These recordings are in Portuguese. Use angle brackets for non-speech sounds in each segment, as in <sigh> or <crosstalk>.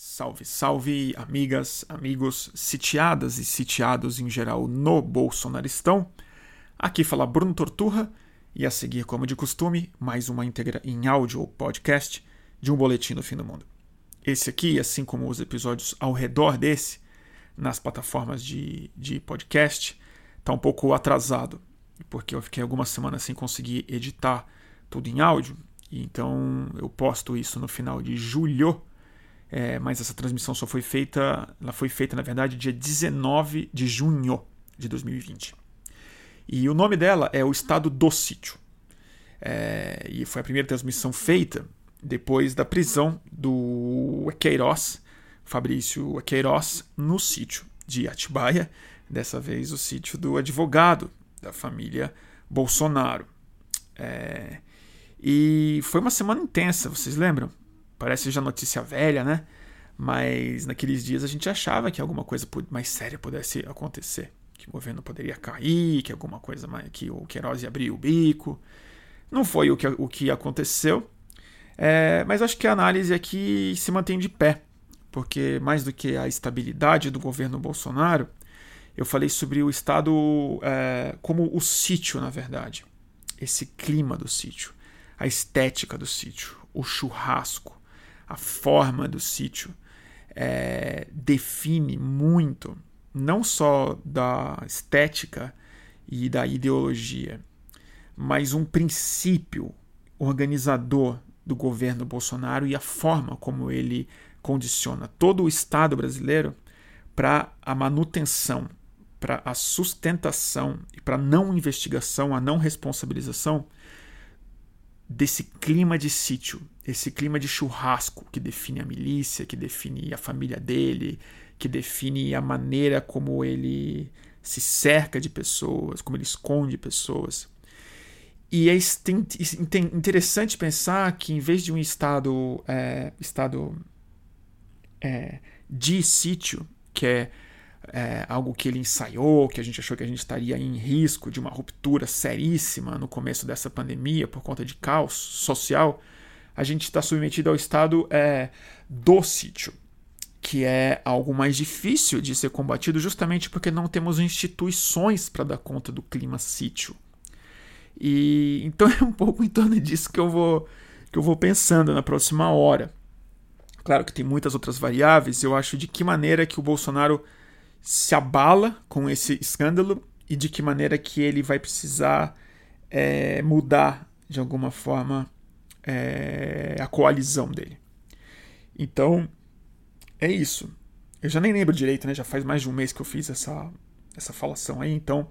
Salve, salve, amigas, amigos, sitiadas e sitiados em geral no Bolsonaristão. Aqui fala Bruno Torturra e a seguir, como de costume, mais uma íntegra em áudio ou podcast de um boletim do fim do mundo. Esse aqui, assim como os episódios ao redor desse, nas plataformas de, de podcast, está um pouco atrasado, porque eu fiquei algumas semanas sem conseguir editar tudo em áudio, e então eu posto isso no final de julho é, mas essa transmissão só foi feita, ela foi feita na verdade dia 19 de junho de 2020. E o nome dela é O Estado do Sítio. É, e foi a primeira transmissão feita depois da prisão do Queiroz, Fabrício Queiroz, no sítio de Atibaia, dessa vez o sítio do advogado da família Bolsonaro. É, e foi uma semana intensa, vocês lembram? Parece já notícia velha, né? Mas naqueles dias a gente achava que alguma coisa mais séria pudesse acontecer. Que o governo poderia cair, que alguma coisa mais. que o Queiroz ia abrir o bico. Não foi o que, o que aconteceu. É, mas acho que a análise aqui se mantém de pé. Porque mais do que a estabilidade do governo Bolsonaro, eu falei sobre o Estado é, como o sítio, na verdade. Esse clima do sítio, a estética do sítio, o churrasco, a forma do sítio é, define muito, não só da estética e da ideologia, mas um princípio organizador do governo Bolsonaro e a forma como ele condiciona todo o Estado brasileiro para a manutenção, para a sustentação e para a não investigação, a não responsabilização desse clima de sítio, esse clima de churrasco que define a milícia, que define a família dele, que define a maneira como ele se cerca de pessoas, como ele esconde pessoas. E é interessante pensar que, em vez de um estado, é, estado é, de sítio, que é é, algo que ele ensaiou, que a gente achou que a gente estaria em risco de uma ruptura seríssima no começo dessa pandemia por conta de caos social, a gente está submetido ao estado é, do sítio, que é algo mais difícil de ser combatido justamente porque não temos instituições para dar conta do clima sítio. E então <laughs> é um pouco em torno disso que eu vou que eu vou pensando na próxima hora. Claro que tem muitas outras variáveis, eu acho de que maneira que o Bolsonaro se abala com esse escândalo e de que maneira que ele vai precisar é, mudar de alguma forma é, a coalizão dele. Então, é isso. Eu já nem lembro direito, né? Já faz mais de um mês que eu fiz essa, essa falação aí, então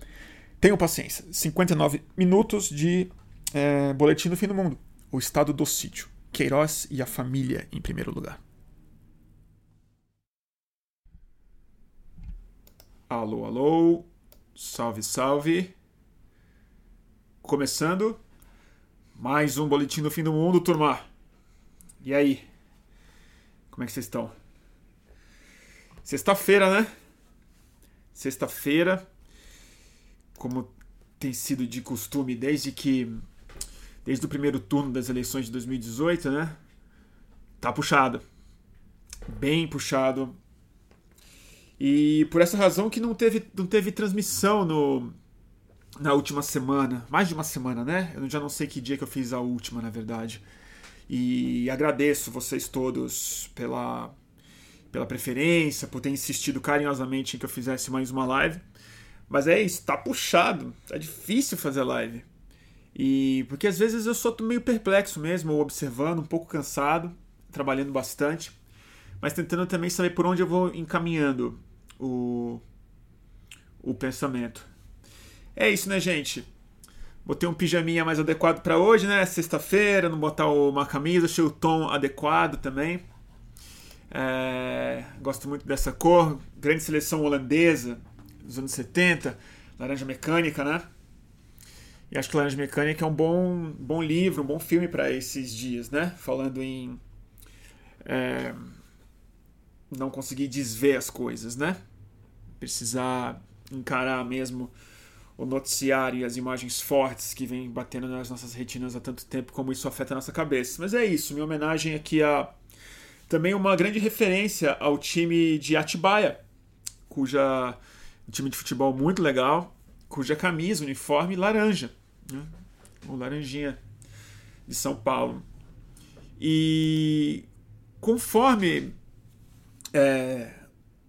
tenham paciência. 59 minutos de é, Boletim do Fim do Mundo. O estado do sítio. Queiroz e a família em primeiro lugar. Alô, alô. Salve, salve. Começando mais um boletim do fim do mundo, turma. E aí? Como é que vocês estão? Sexta-feira, né? Sexta-feira, como tem sido de costume desde que desde o primeiro turno das eleições de 2018, né? Tá puxado. Bem puxado e por essa razão que não teve, não teve transmissão no, na última semana. Mais de uma semana, né? Eu já não sei que dia que eu fiz a última, na verdade. E agradeço vocês todos pela, pela preferência, por ter insistido carinhosamente em que eu fizesse mais uma live. Mas é isso, tá puxado, tá difícil fazer live. E porque às vezes eu sou meio perplexo mesmo, observando, um pouco cansado, trabalhando bastante, mas tentando também saber por onde eu vou encaminhando o, o pensamento. É isso, né, gente? Botei um pijaminha mais adequado para hoje, né? Sexta-feira, não botar uma camisa, achei o tom adequado também. É, gosto muito dessa cor. Grande seleção holandesa dos anos 70, Laranja Mecânica, né? E acho que Laranja Mecânica é um bom, bom livro, um bom filme para esses dias, né? Falando em é, não conseguir desver as coisas, né? precisar encarar mesmo o noticiário e as imagens fortes que vêm batendo nas nossas retinas há tanto tempo, como isso afeta a nossa cabeça. Mas é isso, minha homenagem aqui a Também uma grande referência ao time de Atibaia, cuja um time de futebol muito legal, cuja camisa, uniforme laranja, né? o laranjinha de São Paulo. E conforme é,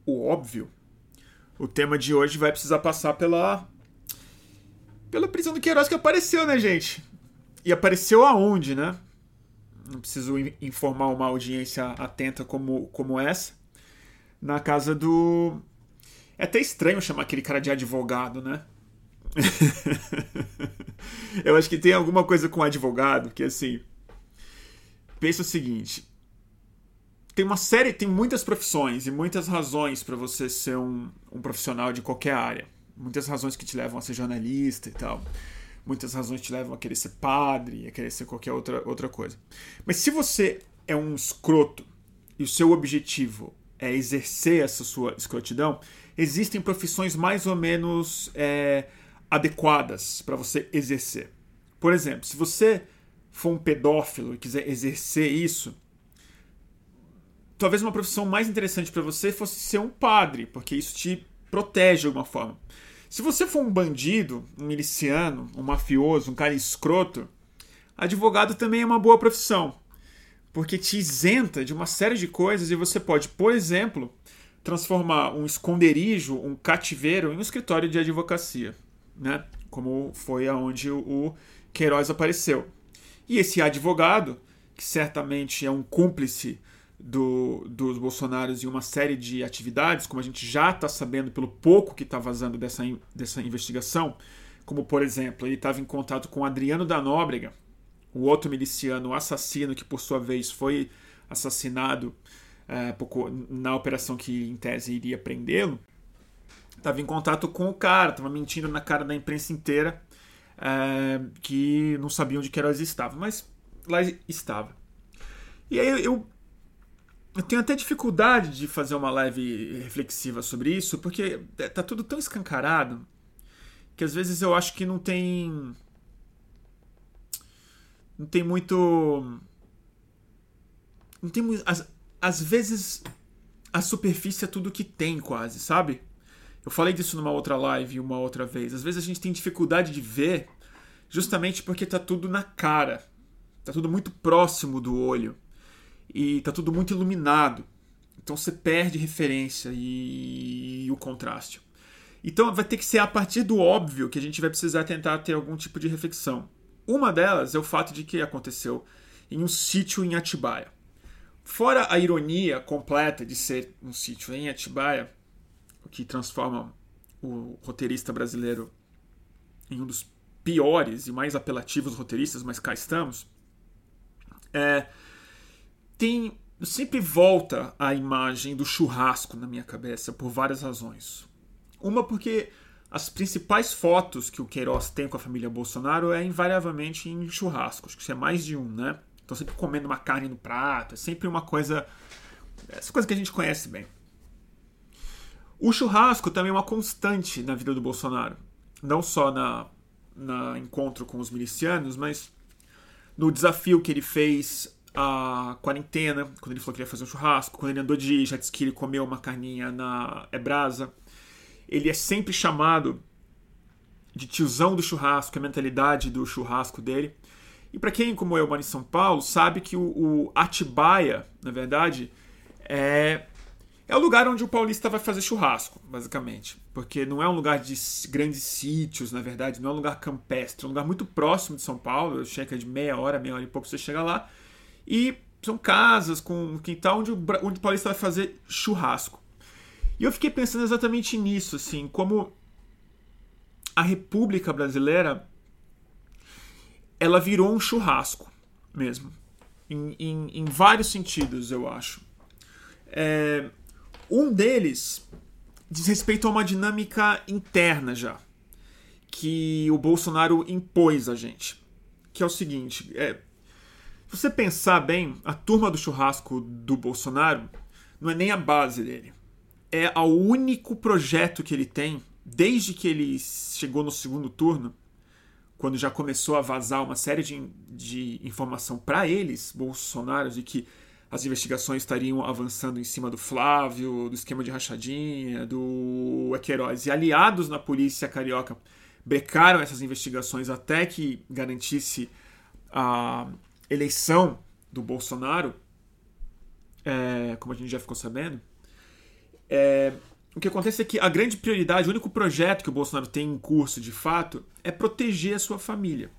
o óbvio, o tema de hoje vai precisar passar pela pela prisão do Queiroz que apareceu, né, gente? E apareceu aonde, né? Não preciso informar uma audiência atenta como, como essa. Na casa do. É até estranho chamar aquele cara de advogado, né? <laughs> Eu acho que tem alguma coisa com advogado que assim. Pensa o seguinte: tem uma série, tem muitas profissões e muitas razões para você ser um, um profissional de qualquer área. Muitas razões que te levam a ser jornalista e tal. Muitas razões te levam a querer ser padre, a querer ser qualquer outra, outra coisa. Mas se você é um escroto e o seu objetivo é exercer essa sua escrotidão, existem profissões mais ou menos é, adequadas para você exercer. Por exemplo, se você for um pedófilo e quiser exercer isso, talvez uma profissão mais interessante para você fosse ser um padre, porque isso te protege de alguma forma. Se você for um bandido, um miliciano, um mafioso, um cara escroto, advogado também é uma boa profissão, porque te isenta de uma série de coisas e você pode, por exemplo, transformar um esconderijo, um cativeiro, em um escritório de advocacia, né? Como foi aonde o Queiroz apareceu. E esse advogado, que certamente é um cúmplice do, dos bolsonaros em uma série de atividades, como a gente já está sabendo pelo pouco que está vazando dessa, dessa investigação, como por exemplo, ele estava em contato com Adriano da Nóbrega, o outro miliciano assassino que por sua vez foi assassinado é, na operação que em tese iria prendê-lo, estava em contato com o cara, estava mentindo na cara da imprensa inteira é, que não sabiam onde Queiroz estava, mas lá estava. E aí eu eu tenho até dificuldade de fazer uma live reflexiva sobre isso, porque é, tá tudo tão escancarado que às vezes eu acho que não tem. Não tem muito. Não tem muito. Às, às vezes a superfície é tudo que tem, quase, sabe? Eu falei disso numa outra live uma outra vez. Às vezes a gente tem dificuldade de ver justamente porque tá tudo na cara. Tá tudo muito próximo do olho e tá tudo muito iluminado. Então você perde referência e, o contraste. Então vai ter que ser a partir do óbvio que a gente vai precisar tentar ter algum tipo de reflexão. Uma delas é o fato de que aconteceu em um sítio em Atibaia. Fora a ironia completa de ser um sítio em Atibaia, o que transforma o roteirista brasileiro em um dos piores e mais apelativos roteiristas, mas cá estamos, é, tem sempre volta a imagem do churrasco na minha cabeça por várias razões. Uma porque as principais fotos que o Queiroz tem com a família Bolsonaro é invariavelmente em churrascos, que é mais de um, né? Estão sempre comendo uma carne no prato, é sempre uma coisa. Essa coisa que a gente conhece bem. O churrasco também é uma constante na vida do Bolsonaro. Não só na, na encontro com os milicianos, mas no desafio que ele fez a quarentena, quando ele falou que ia fazer um churrasco, quando ele andou de jet ski, ele comeu uma carninha na Ebrasa. Ele é sempre chamado de tiozão do churrasco, é a mentalidade do churrasco dele. E para quem, como eu, mora em São Paulo, sabe que o, o Atibaia, na verdade, é, é o lugar onde o paulista vai fazer churrasco, basicamente. Porque não é um lugar de grandes sítios, na verdade, não é um lugar campestre, é um lugar muito próximo de São Paulo, chega de meia hora, meia hora e pouco você chega lá. E são casas com quintal onde o, onde o paulista vai fazer churrasco. E eu fiquei pensando exatamente nisso, assim, como a República Brasileira ela virou um churrasco mesmo. Em, em, em vários sentidos, eu acho. É, um deles diz respeito a uma dinâmica interna já, que o Bolsonaro impôs a gente. Que é o seguinte: é, se você pensar bem, a turma do churrasco do Bolsonaro não é nem a base dele. É o único projeto que ele tem desde que ele chegou no segundo turno, quando já começou a vazar uma série de, de informação para eles, Bolsonaro, de que as investigações estariam avançando em cima do Flávio, do esquema de rachadinha, do Queiroz. E aliados na polícia carioca brecaram essas investigações até que garantisse a eleição do Bolsonaro, é, como a gente já ficou sabendo. É, o que acontece é que a grande prioridade, o único projeto que o Bolsonaro tem em curso de fato, é proteger a sua família.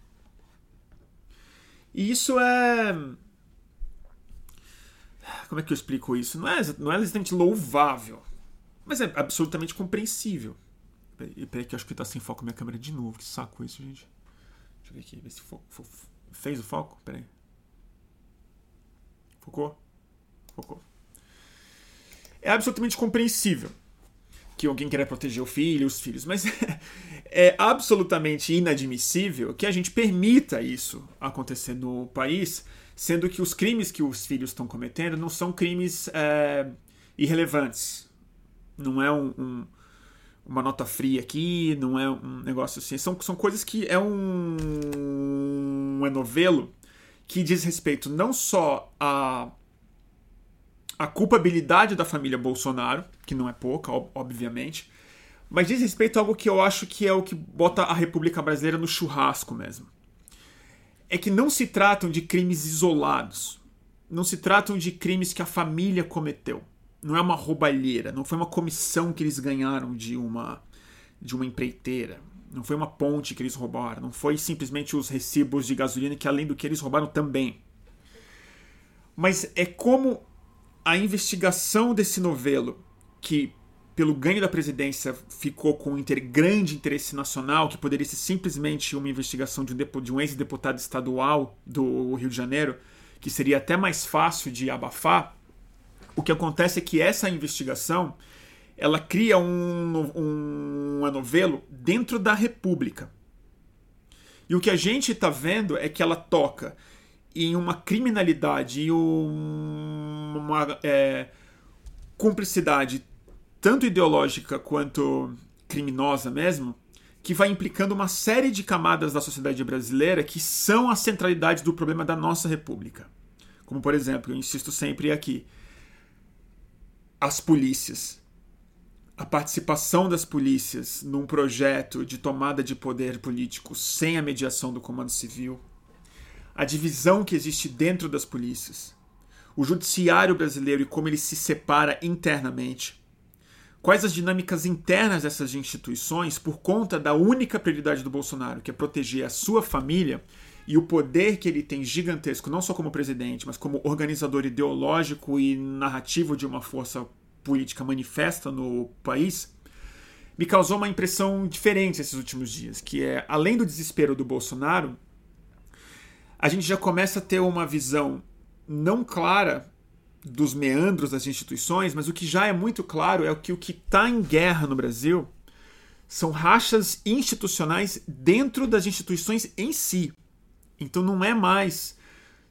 E isso é como é que eu explico isso? Não é, não é exatamente louvável, mas é absolutamente compreensível. Peraí, peraí que eu acho que tá sem foco minha câmera de novo. Que saco isso, gente. Deixa eu ver aqui, ver se fo fo fez o foco. Peraí. Focou? Focou. É absolutamente compreensível que alguém queira proteger o filho, os filhos, mas <laughs> é absolutamente inadmissível que a gente permita isso acontecer no país sendo que os crimes que os filhos estão cometendo não são crimes é, irrelevantes. Não é um, um, uma nota fria aqui, não é um negócio assim. São, são coisas que é um, um novelo que diz respeito não só a a culpabilidade da família Bolsonaro, que não é pouca, obviamente, mas diz respeito a algo que eu acho que é o que bota a República Brasileira no churrasco mesmo é que não se tratam de crimes isolados. Não se tratam de crimes que a família cometeu. Não é uma roubalheira, não foi uma comissão que eles ganharam de uma de uma empreiteira. Não foi uma ponte que eles roubaram, não foi simplesmente os recibos de gasolina que além do que eles roubaram também. Mas é como a investigação desse novelo que pelo ganho da presidência, ficou com um grande interesse nacional, que poderia ser simplesmente uma investigação de um, de um ex-deputado estadual do Rio de Janeiro, que seria até mais fácil de abafar, o que acontece é que essa investigação ela cria um, um, um dentro da República. E o que a gente está vendo é que ela toca em uma criminalidade e um, uma é, cumplicidade tanto ideológica quanto criminosa mesmo, que vai implicando uma série de camadas da sociedade brasileira que são a centralidade do problema da nossa república. Como, por exemplo, eu insisto sempre aqui, as polícias. A participação das polícias num projeto de tomada de poder político sem a mediação do comando civil. A divisão que existe dentro das polícias. O judiciário brasileiro e como ele se separa internamente Quais as dinâmicas internas dessas instituições por conta da única prioridade do Bolsonaro, que é proteger a sua família e o poder que ele tem gigantesco, não só como presidente, mas como organizador ideológico e narrativo de uma força política manifesta no país, me causou uma impressão diferente esses últimos dias, que é, além do desespero do Bolsonaro, a gente já começa a ter uma visão não clara dos meandros das instituições, mas o que já é muito claro é que o que está em guerra no Brasil são rachas institucionais dentro das instituições em si. Então não é mais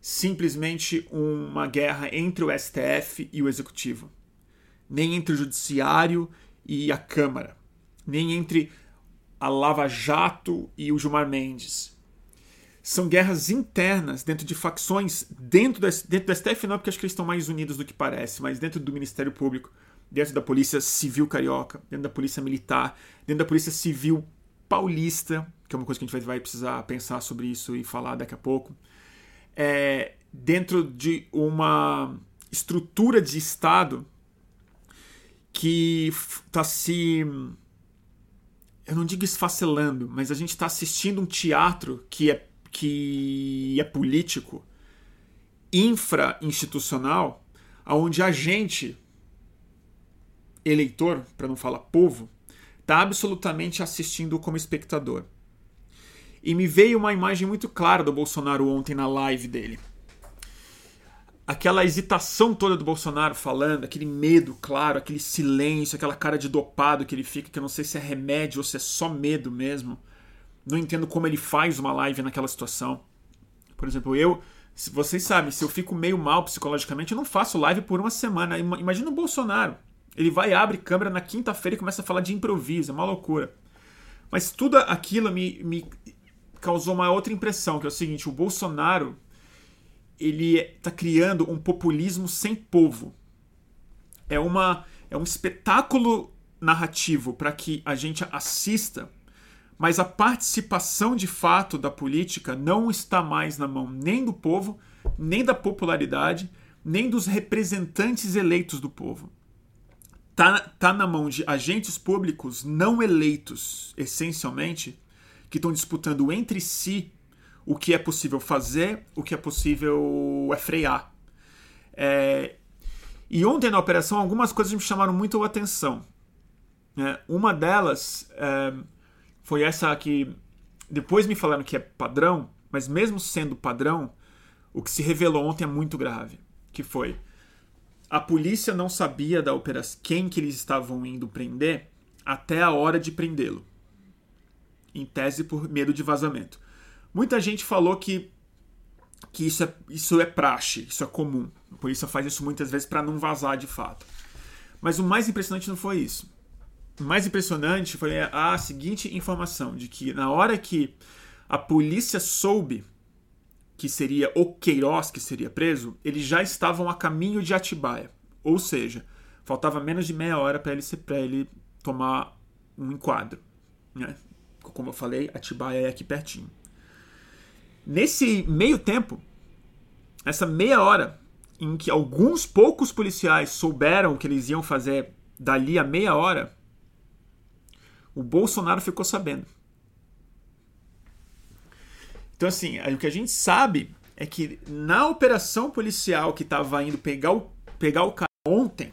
simplesmente uma guerra entre o STF e o Executivo, nem entre o Judiciário e a Câmara, nem entre a Lava Jato e o Gilmar Mendes, são guerras internas dentro de facções dentro do, dentro do STF não porque acho que eles estão mais unidos do que parece mas dentro do Ministério Público dentro da Polícia Civil Carioca dentro da Polícia Militar dentro da Polícia Civil Paulista que é uma coisa que a gente vai precisar pensar sobre isso e falar daqui a pouco é, dentro de uma estrutura de Estado que está se eu não digo esfacelando, mas a gente está assistindo um teatro que é que é político, infra-institucional, onde a gente, eleitor, para não falar povo, está absolutamente assistindo como espectador. E me veio uma imagem muito clara do Bolsonaro ontem na live dele. Aquela hesitação toda do Bolsonaro falando, aquele medo, claro, aquele silêncio, aquela cara de dopado que ele fica, que eu não sei se é remédio ou se é só medo mesmo. Não entendo como ele faz uma live naquela situação. Por exemplo, eu, vocês sabem, se eu fico meio mal psicologicamente, eu não faço live por uma semana. Imagina o Bolsonaro. Ele vai, abre câmera na quinta-feira e começa a falar de improviso, é uma loucura. Mas tudo aquilo me, me causou uma outra impressão, que é o seguinte: o Bolsonaro ele está criando um populismo sem povo. É, uma, é um espetáculo narrativo para que a gente assista, mas a participação de fato da política não está mais na mão nem do povo, nem da popularidade, nem dos representantes eleitos do povo. Está tá na mão de agentes públicos não eleitos, essencialmente, que estão disputando entre si o que é possível fazer, o que é possível é frear. É... E ontem na operação, algumas coisas me chamaram muito a atenção. É, uma delas é, foi essa que depois me falaram que é padrão, mas mesmo sendo padrão, o que se revelou ontem é muito grave, que foi a polícia não sabia da operação quem que eles estavam indo prender até a hora de prendê-lo. Em tese por medo de vazamento. Muita gente falou que que isso é, isso é praxe, isso é comum. A polícia faz isso muitas vezes para não vazar de fato. Mas o mais impressionante não foi isso mais impressionante foi a seguinte informação: de que na hora que a polícia soube que seria o Queiroz que seria preso, eles já estavam a caminho de Atibaia. Ou seja, faltava menos de meia hora para ele, ele tomar um enquadro. Né? Como eu falei, Atibaia é aqui pertinho. Nesse meio tempo, essa meia hora em que alguns poucos policiais souberam o que eles iam fazer dali a meia hora, o Bolsonaro ficou sabendo. Então, assim, o que a gente sabe é que na operação policial que estava indo pegar o, pegar o cara ontem,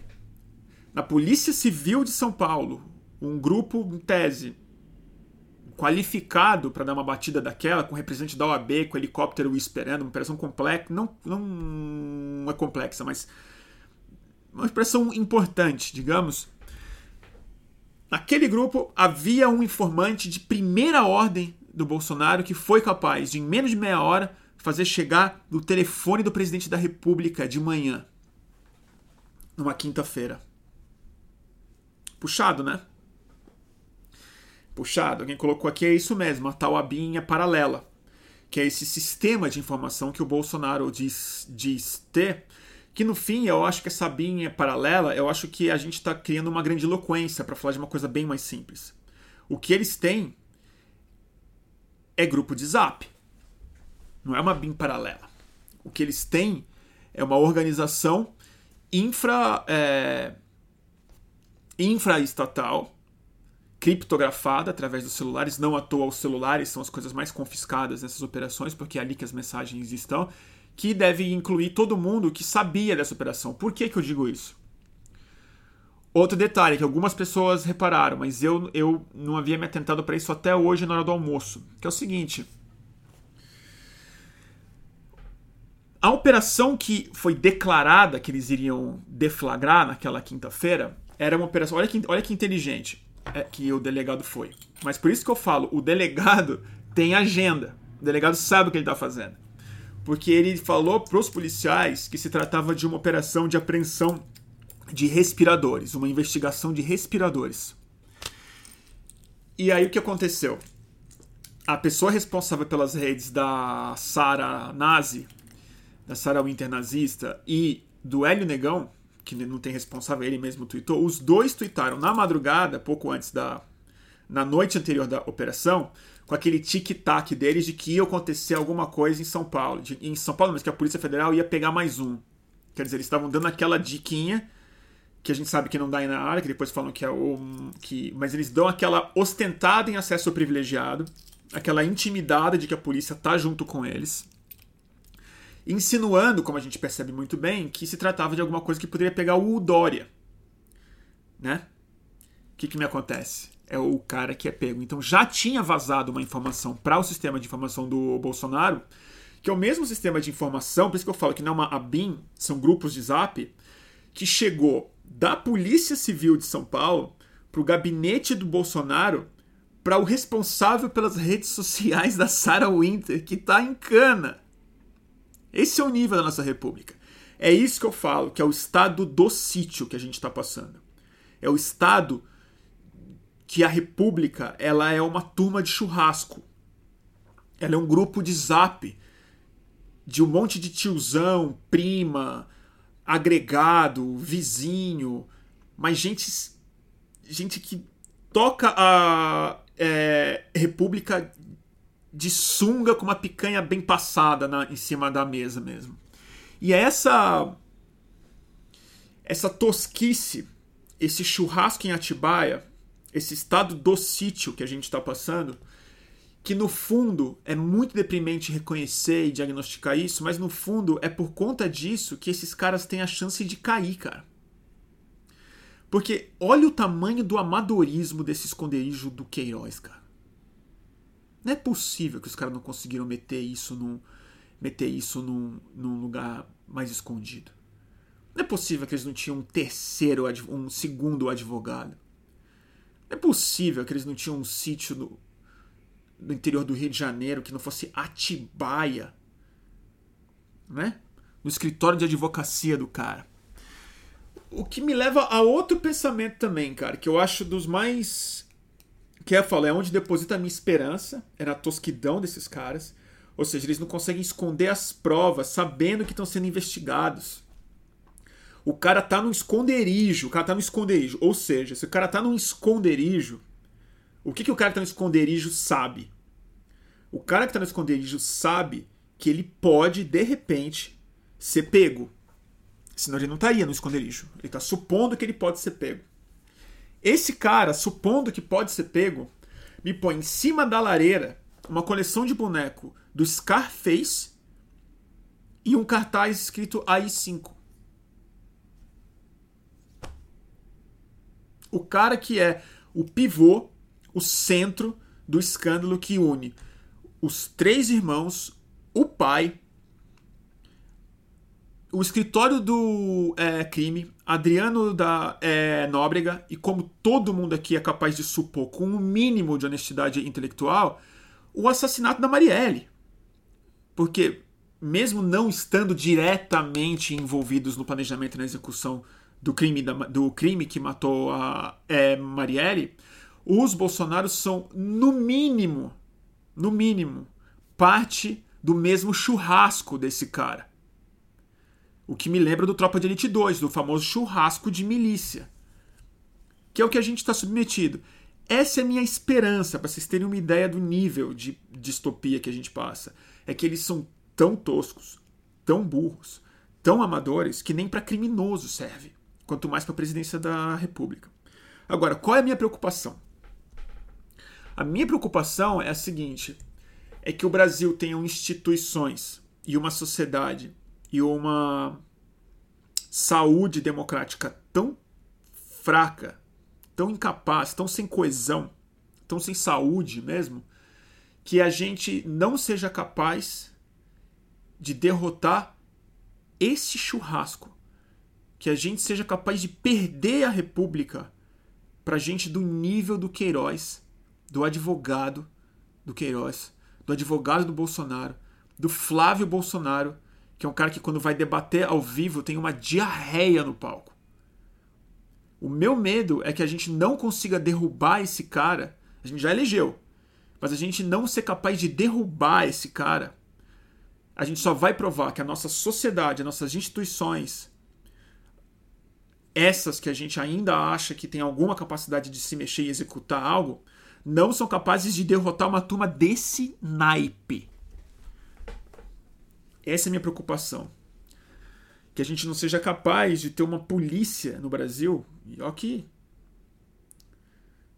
na Polícia Civil de São Paulo, um grupo, em tese, qualificado para dar uma batida daquela, com representante da OAB, com helicóptero esperando, uma operação complexa, não, não é complexa, mas uma expressão importante, digamos, Naquele grupo havia um informante de primeira ordem do Bolsonaro que foi capaz de, em menos de meia hora, fazer chegar no telefone do presidente da República de manhã, numa quinta-feira. Puxado, né? Puxado. Alguém colocou aqui, é isso mesmo, a tal abinha paralela, que é esse sistema de informação que o Bolsonaro diz, diz ter que no fim eu acho que essa binha paralela, eu acho que a gente está criando uma grande eloquência para falar de uma coisa bem mais simples. O que eles têm é grupo de zap. Não é uma BIM paralela. O que eles têm é uma organização infra, é, infraestatal, criptografada através dos celulares. Não à toa, os celulares são as coisas mais confiscadas nessas operações, porque é ali que as mensagens estão que deve incluir todo mundo que sabia dessa operação. Por que, que eu digo isso? Outro detalhe que algumas pessoas repararam, mas eu, eu não havia me atentado para isso até hoje na hora do almoço, que é o seguinte. A operação que foi declarada que eles iriam deflagrar naquela quinta-feira era uma operação. Olha que, olha que inteligente que o delegado foi. Mas por isso que eu falo: o delegado tem agenda. O delegado sabe o que ele está fazendo porque ele falou para os policiais que se tratava de uma operação de apreensão de respiradores, uma investigação de respiradores. E aí o que aconteceu? A pessoa responsável pelas redes da Sara Nazi, da Sara Winter nazista e do Hélio Negão, que não tem responsável, ele mesmo tweetou, os dois tweetaram na madrugada, pouco antes da. na noite anterior da operação, com aquele tic-tac deles de que ia acontecer alguma coisa em São Paulo. De, em São Paulo, mas que a Polícia Federal ia pegar mais um. Quer dizer, eles estavam dando aquela diquinha que a gente sabe que não dá aí na área, que depois falam que é o. Que, mas eles dão aquela ostentada em acesso privilegiado, aquela intimidade de que a polícia tá junto com eles. Insinuando, como a gente percebe muito bem, que se tratava de alguma coisa que poderia pegar o Dória. Né? O que, que me acontece? é o cara que é pego. Então já tinha vazado uma informação para o sistema de informação do Bolsonaro, que é o mesmo sistema de informação, por isso que eu falo que não é uma ABIN, são grupos de zap, que chegou da Polícia Civil de São Paulo para o gabinete do Bolsonaro para o responsável pelas redes sociais da Sarah Winter, que está em cana. Esse é o nível da nossa república. É isso que eu falo, que é o estado do sítio que a gente está passando. É o estado que a República ela é uma turma de churrasco. Ela é um grupo de zap de um monte de tiozão, prima, agregado, vizinho, mas gente, gente que toca a é, República de sunga com uma picanha bem passada na, em cima da mesa mesmo. E é essa essa tosquice, esse churrasco em Atibaia, esse estado do sítio que a gente está passando, que no fundo é muito deprimente reconhecer e diagnosticar isso, mas no fundo é por conta disso que esses caras têm a chance de cair, cara. Porque olha o tamanho do amadorismo desse esconderijo do Queiroz, cara. Não é possível que os caras não conseguiram meter isso num, meter isso num, num lugar mais escondido. Não é possível que eles não tinham um terceiro, um segundo advogado. Não é possível que eles não tinham um sítio no, no interior do Rio de Janeiro que não fosse Atibaia, né? No escritório de advocacia do cara. O que me leva a outro pensamento também, cara, que eu acho dos mais. Que é falar, é onde deposita a minha esperança, é na tosquidão desses caras. Ou seja, eles não conseguem esconder as provas, sabendo que estão sendo investigados. O cara tá no esconderijo, o cara tá no esconderijo. Ou seja, se o cara tá num esconderijo, o que, que o cara que tá no esconderijo sabe? O cara que tá no esconderijo sabe que ele pode, de repente, ser pego. Senão ele não estaria no esconderijo. Ele está supondo que ele pode ser pego. Esse cara, supondo que pode ser pego, me põe em cima da lareira uma coleção de boneco do Scarface e um cartaz escrito AI5. O cara que é o pivô o centro do escândalo que une os três irmãos, o pai, o escritório do é, crime, Adriano da é, Nóbrega, e como todo mundo aqui é capaz de supor, com um mínimo de honestidade intelectual, o assassinato da Marielle. Porque, mesmo não estando diretamente envolvidos no planejamento e na execução do crime, da, do crime que matou a é, Marielle, os Bolsonaros são, no mínimo, no mínimo, parte do mesmo churrasco desse cara. O que me lembra do Tropa de Elite 2, do famoso churrasco de milícia. Que é o que a gente está submetido. Essa é a minha esperança, para vocês terem uma ideia do nível de distopia que a gente passa. É que eles são tão toscos, tão burros, tão amadores, que nem para criminoso serve, quanto mais para a presidência da República. Agora, qual é a minha preocupação? A minha preocupação é a seguinte: é que o Brasil tenha instituições e uma sociedade e uma saúde democrática tão fraca, tão incapaz, tão sem coesão, tão sem saúde mesmo, que a gente não seja capaz de derrotar esse churrasco, que a gente seja capaz de perder a República para gente do nível do Queiroz do advogado do Queiroz, do advogado do Bolsonaro, do Flávio Bolsonaro, que é um cara que quando vai debater ao vivo tem uma diarreia no palco. O meu medo é que a gente não consiga derrubar esse cara. A gente já elegeu, mas a gente não ser capaz de derrubar esse cara. A gente só vai provar que a nossa sociedade, as nossas instituições, essas que a gente ainda acha que tem alguma capacidade de se mexer e executar algo, não são capazes de derrotar uma turma desse naipe. Essa é a minha preocupação. Que a gente não seja capaz de ter uma polícia no Brasil. E ó que.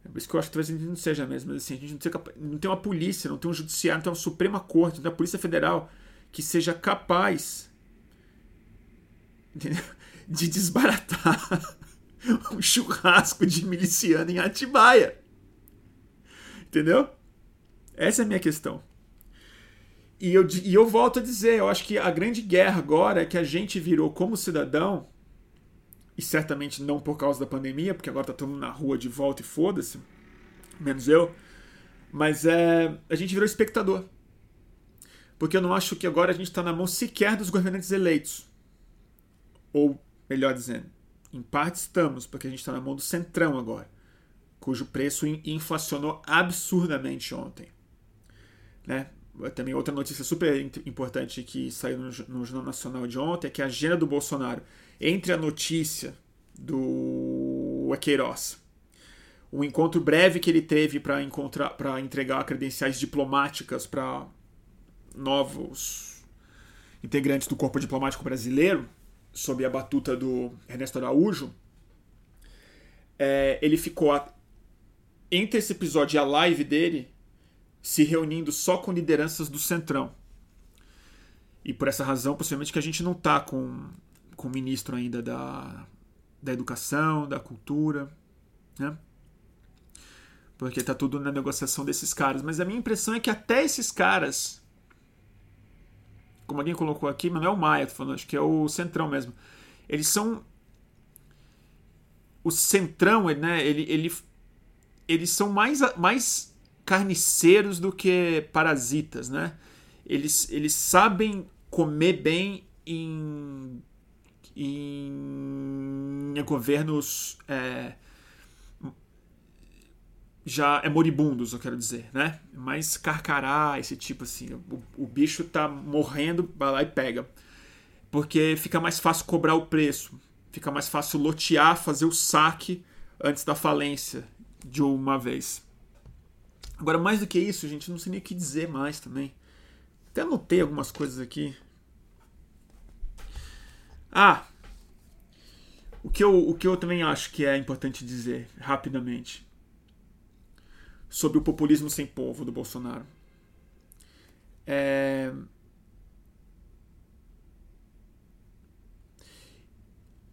É por isso que eu acho que talvez a gente não seja mesmo. Mas assim, a gente não, não tem uma polícia, não tem um judiciário, não tem uma Suprema Corte, não tem uma Polícia Federal que seja capaz <laughs> de desbaratar <laughs> um churrasco de miliciano em Atibaia. Entendeu? Essa é a minha questão. E eu, e eu volto a dizer, eu acho que a grande guerra agora é que a gente virou como cidadão, e certamente não por causa da pandemia, porque agora tá todo mundo na rua de volta e foda-se, menos eu, mas é, a gente virou espectador. Porque eu não acho que agora a gente está na mão sequer dos governantes eleitos. Ou, melhor dizendo, em parte estamos, porque a gente está na mão do centrão agora cujo preço inflacionou absurdamente ontem. Né? Também outra notícia super importante que saiu no, Jornal Nacional de ontem é que a agenda do Bolsonaro, entre a notícia do Queiroz, o encontro breve que ele teve para encontrar para entregar credenciais diplomáticas para novos integrantes do corpo diplomático brasileiro, sob a batuta do Ernesto Araújo, é, ele ficou a, entre esse episódio e a live dele se reunindo só com lideranças do Centrão. E por essa razão, possivelmente que a gente não está com, com o ministro ainda da, da Educação, da Cultura, né? Porque está tudo na negociação desses caras. Mas a minha impressão é que até esses caras, como alguém colocou aqui, mas não é o Maia, tô falando, acho que é o Centrão mesmo. Eles são. O Centrão, né? Ele, ele, eles são mais, mais carniceiros do que parasitas, né? Eles, eles sabem comer bem em, em, governos é, já é moribundos, eu quero dizer, né? Mais carcará, esse tipo assim. O, o bicho tá morrendo, vai lá e pega. Porque fica mais fácil cobrar o preço, fica mais fácil lotear, fazer o saque antes da falência de uma vez. Agora, mais do que isso, gente, não sei nem o que dizer mais também. Até anotei algumas coisas aqui. Ah! O que, eu, o que eu também acho que é importante dizer, rapidamente, sobre o populismo sem povo do Bolsonaro. É...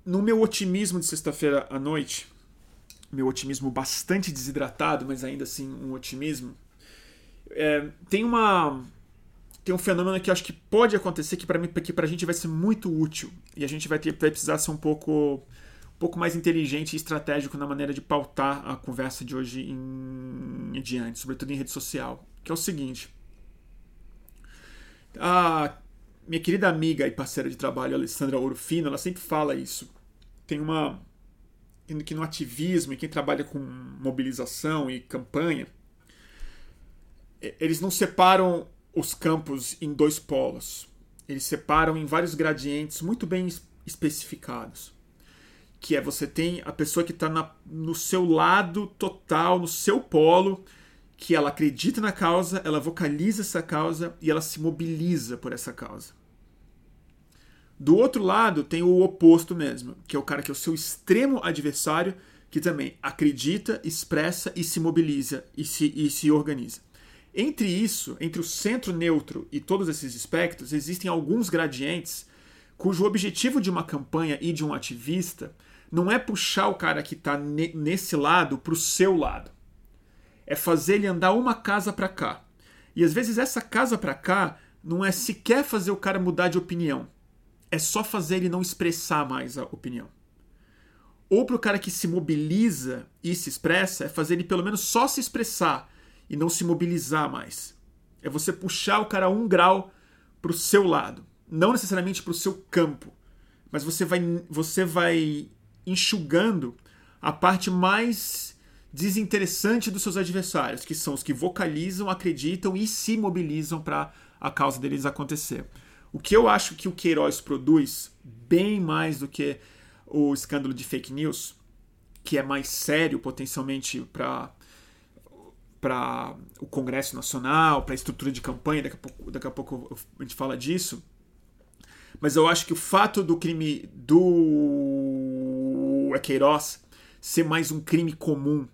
No meu otimismo de sexta-feira à noite, meu otimismo bastante desidratado, mas ainda assim um otimismo. É, tem uma tem um fenômeno que eu acho que pode acontecer que para mim que pra gente vai ser muito útil e a gente vai ter vai precisar ser um pouco um pouco mais inteligente e estratégico na maneira de pautar a conversa de hoje em, em diante, sobretudo em rede social, que é o seguinte: a minha querida amiga e parceira de trabalho Alessandra Orofino, ela sempre fala isso. Tem uma que no ativismo e quem trabalha com mobilização e campanha, eles não separam os campos em dois polos. Eles separam em vários gradientes muito bem especificados. Que é você tem a pessoa que está no seu lado total, no seu polo, que ela acredita na causa, ela vocaliza essa causa e ela se mobiliza por essa causa. Do outro lado, tem o oposto mesmo, que é o cara que é o seu extremo adversário, que também acredita, expressa e se mobiliza e se, e se organiza. Entre isso, entre o centro neutro e todos esses espectros, existem alguns gradientes cujo objetivo de uma campanha e de um ativista não é puxar o cara que está ne nesse lado para o seu lado. É fazer ele andar uma casa para cá. E às vezes essa casa para cá não é sequer fazer o cara mudar de opinião é só fazer ele não expressar mais a opinião. Ou para o cara que se mobiliza e se expressa, é fazer ele pelo menos só se expressar e não se mobilizar mais. É você puxar o cara um grau para o seu lado, não necessariamente para o seu campo, mas você vai, você vai enxugando a parte mais desinteressante dos seus adversários, que são os que vocalizam, acreditam e se mobilizam para a causa deles acontecer. O que eu acho que o Queiroz produz, bem mais do que o escândalo de fake news, que é mais sério potencialmente para para o Congresso Nacional, para a estrutura de campanha, daqui a, pouco, daqui a pouco a gente fala disso. Mas eu acho que o fato do crime do Queiroz ser mais um crime comum,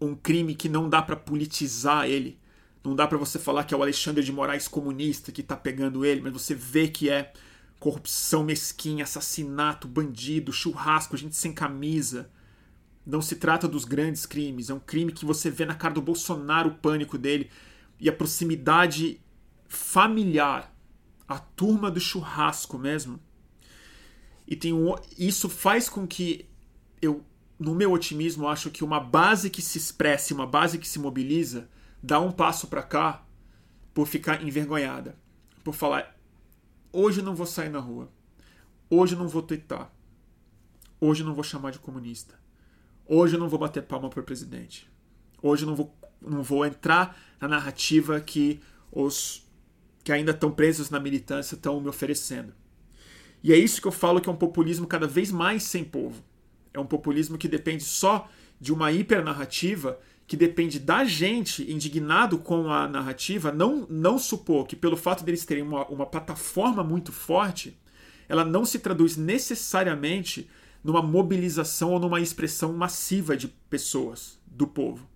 um crime que não dá para politizar ele, não dá para você falar que é o Alexandre de Moraes comunista que tá pegando ele, mas você vê que é corrupção mesquinha, assassinato, bandido, churrasco, gente sem camisa. Não se trata dos grandes crimes, é um crime que você vê na cara do Bolsonaro o pânico dele e a proximidade familiar, a turma do churrasco mesmo. E tem um, isso faz com que eu, no meu otimismo, acho que uma base que se expresse, uma base que se mobiliza, dar um passo para cá por ficar envergonhada, por falar hoje não vou sair na rua, hoje não vou tuitar, hoje não vou chamar de comunista, hoje não vou bater palma para o presidente, hoje não vou, não vou entrar na narrativa que os que ainda estão presos na militância estão me oferecendo. E é isso que eu falo que é um populismo cada vez mais sem povo. É um populismo que depende só de uma hipernarrativa que depende da gente, indignado com a narrativa, não, não supor que pelo fato deles terem uma, uma plataforma muito forte, ela não se traduz necessariamente numa mobilização ou numa expressão massiva de pessoas, do povo.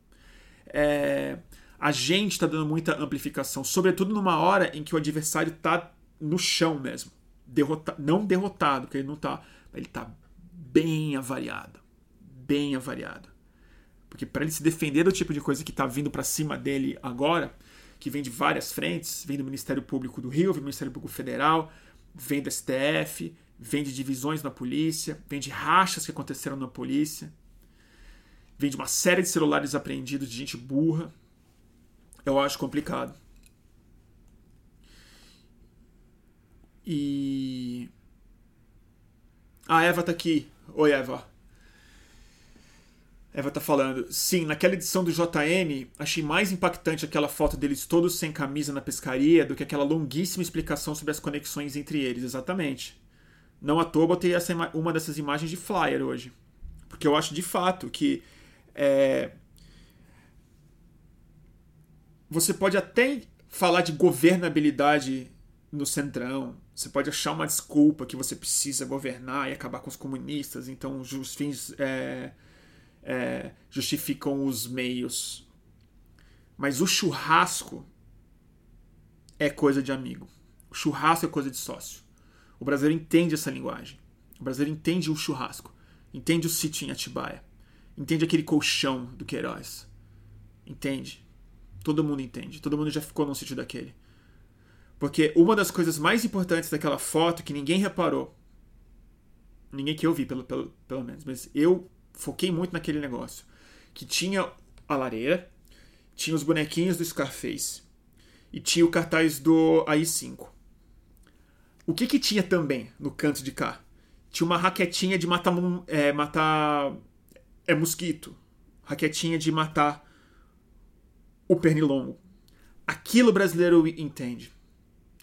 É, a gente está dando muita amplificação, sobretudo numa hora em que o adversário está no chão mesmo. Derrota, não derrotado, porque ele não está. Ele está bem avariado. Bem avariado. Porque para ele se defender do tipo de coisa que está vindo para cima dele agora, que vem de várias frentes, vem do Ministério Público do Rio, vem do Ministério Público Federal, vem do STF, vem de divisões na polícia, vem de rachas que aconteceram na polícia, vem de uma série de celulares apreendidos de gente burra. Eu acho complicado. E. A Eva tá aqui. Oi, Eva. Eva tá falando. Sim, naquela edição do JN, achei mais impactante aquela foto deles todos sem camisa na pescaria do que aquela longuíssima explicação sobre as conexões entre eles, exatamente. Não à toa botei essa, uma dessas imagens de flyer hoje. Porque eu acho de fato que. É... Você pode até falar de governabilidade no centrão. Você pode achar uma desculpa que você precisa governar e acabar com os comunistas. Então, os fins. É é, justificam os meios. Mas o churrasco é coisa de amigo. O churrasco é coisa de sócio. O brasileiro entende essa linguagem. O brasileiro entende o churrasco. Entende o sítio em Atibaia. Entende aquele colchão do Queiroz. Entende. Todo mundo entende. Todo mundo já ficou num sítio daquele. Porque uma das coisas mais importantes daquela foto que ninguém reparou, ninguém que eu vi, pelo, pelo, pelo menos, mas eu foquei muito naquele negócio. Que tinha a lareira, tinha os bonequinhos do Scarface e tinha o cartaz do AI-5. O que que tinha também no canto de cá? Tinha uma raquetinha de matar, é, matar é mosquito. Raquetinha de matar o pernilongo. Aquilo o brasileiro entende.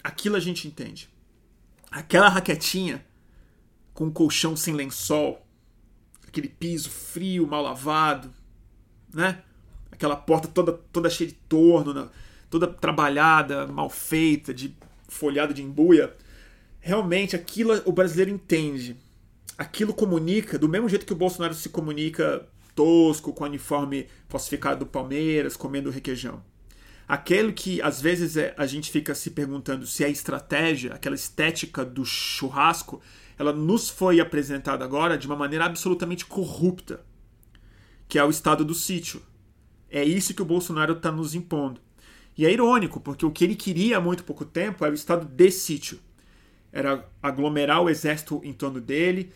Aquilo a gente entende. Aquela raquetinha com colchão sem lençol, aquele piso frio, mal lavado, né? Aquela porta toda, toda cheia de torno, né? toda trabalhada, mal feita, de folhado de embuia. Realmente aquilo o brasileiro entende. Aquilo comunica do mesmo jeito que o Bolsonaro se comunica tosco, com o uniforme falsificado do Palmeiras, comendo requeijão. Aquele que às vezes é, a gente fica se perguntando se é estratégia, aquela estética do churrasco, ela nos foi apresentada agora de uma maneira absolutamente corrupta, que é o estado do sítio. É isso que o Bolsonaro está nos impondo. E é irônico, porque o que ele queria há muito pouco tempo era o estado de sítio. Era aglomerar o exército em torno dele,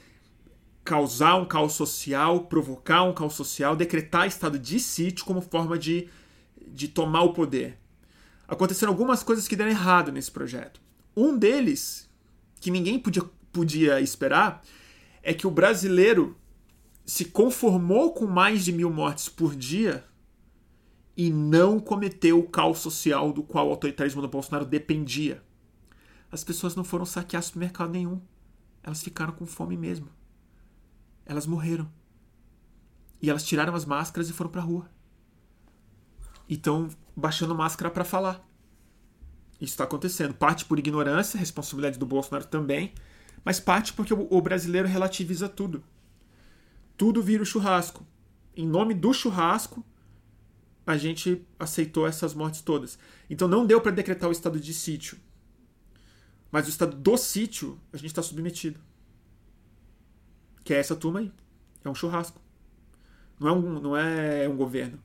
causar um caos social, provocar um caos social, decretar estado de sítio como forma de, de tomar o poder. Aconteceram algumas coisas que deram errado nesse projeto. Um deles, que ninguém podia podia esperar é que o brasileiro se conformou com mais de mil mortes por dia e não cometeu o caos social do qual o autoritarismo do Bolsonaro dependia. As pessoas não foram saquear supermercado nenhum. Elas ficaram com fome mesmo. Elas morreram. E elas tiraram as máscaras e foram pra rua. E estão baixando máscara para falar. Isso está acontecendo. Parte por ignorância, responsabilidade do Bolsonaro também mas parte porque o brasileiro relativiza tudo. Tudo vira o churrasco. Em nome do churrasco, a gente aceitou essas mortes todas. Então não deu para decretar o estado de sítio. Mas o estado do sítio, a gente está submetido. Que é essa turma aí. É um churrasco. Não é um, não é um governo.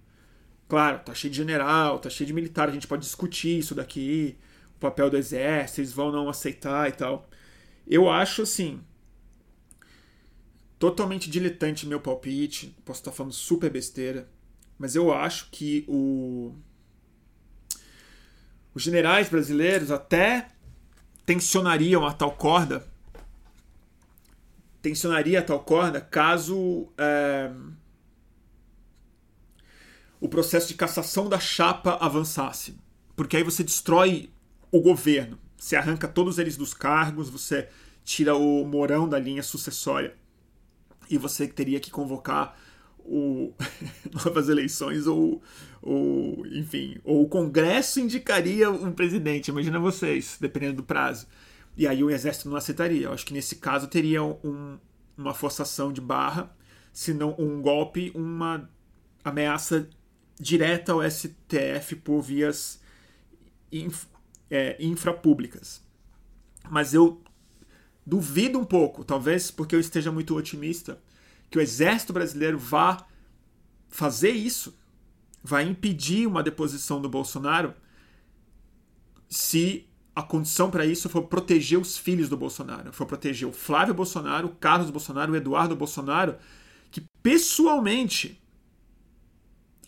Claro, tá cheio de general, tá cheio de militar, a gente pode discutir isso daqui, o papel do exército, eles vão não aceitar e tal. Eu acho assim. Totalmente diletante meu palpite. Posso estar falando super besteira. Mas eu acho que o. Os generais brasileiros até tensionariam a tal corda. Tensionaria a tal corda caso. É, o processo de cassação da chapa avançasse. Porque aí você destrói o governo. Você arranca todos eles dos cargos, você tira o Morão da linha sucessória e você teria que convocar o, <laughs> novas eleições ou, ou, enfim, ou o Congresso indicaria um presidente, imagina vocês, dependendo do prazo. E aí o exército não aceitaria. Eu acho que nesse caso teria um, uma forçação de barra, se não um golpe, uma ameaça direta ao STF por vias é, infrapúblicas. Mas eu duvido um pouco, talvez porque eu esteja muito otimista, que o exército brasileiro vá fazer isso, vai impedir uma deposição do Bolsonaro se a condição para isso for proteger os filhos do Bolsonaro, for proteger o Flávio Bolsonaro, o Carlos Bolsonaro, o Eduardo Bolsonaro, que pessoalmente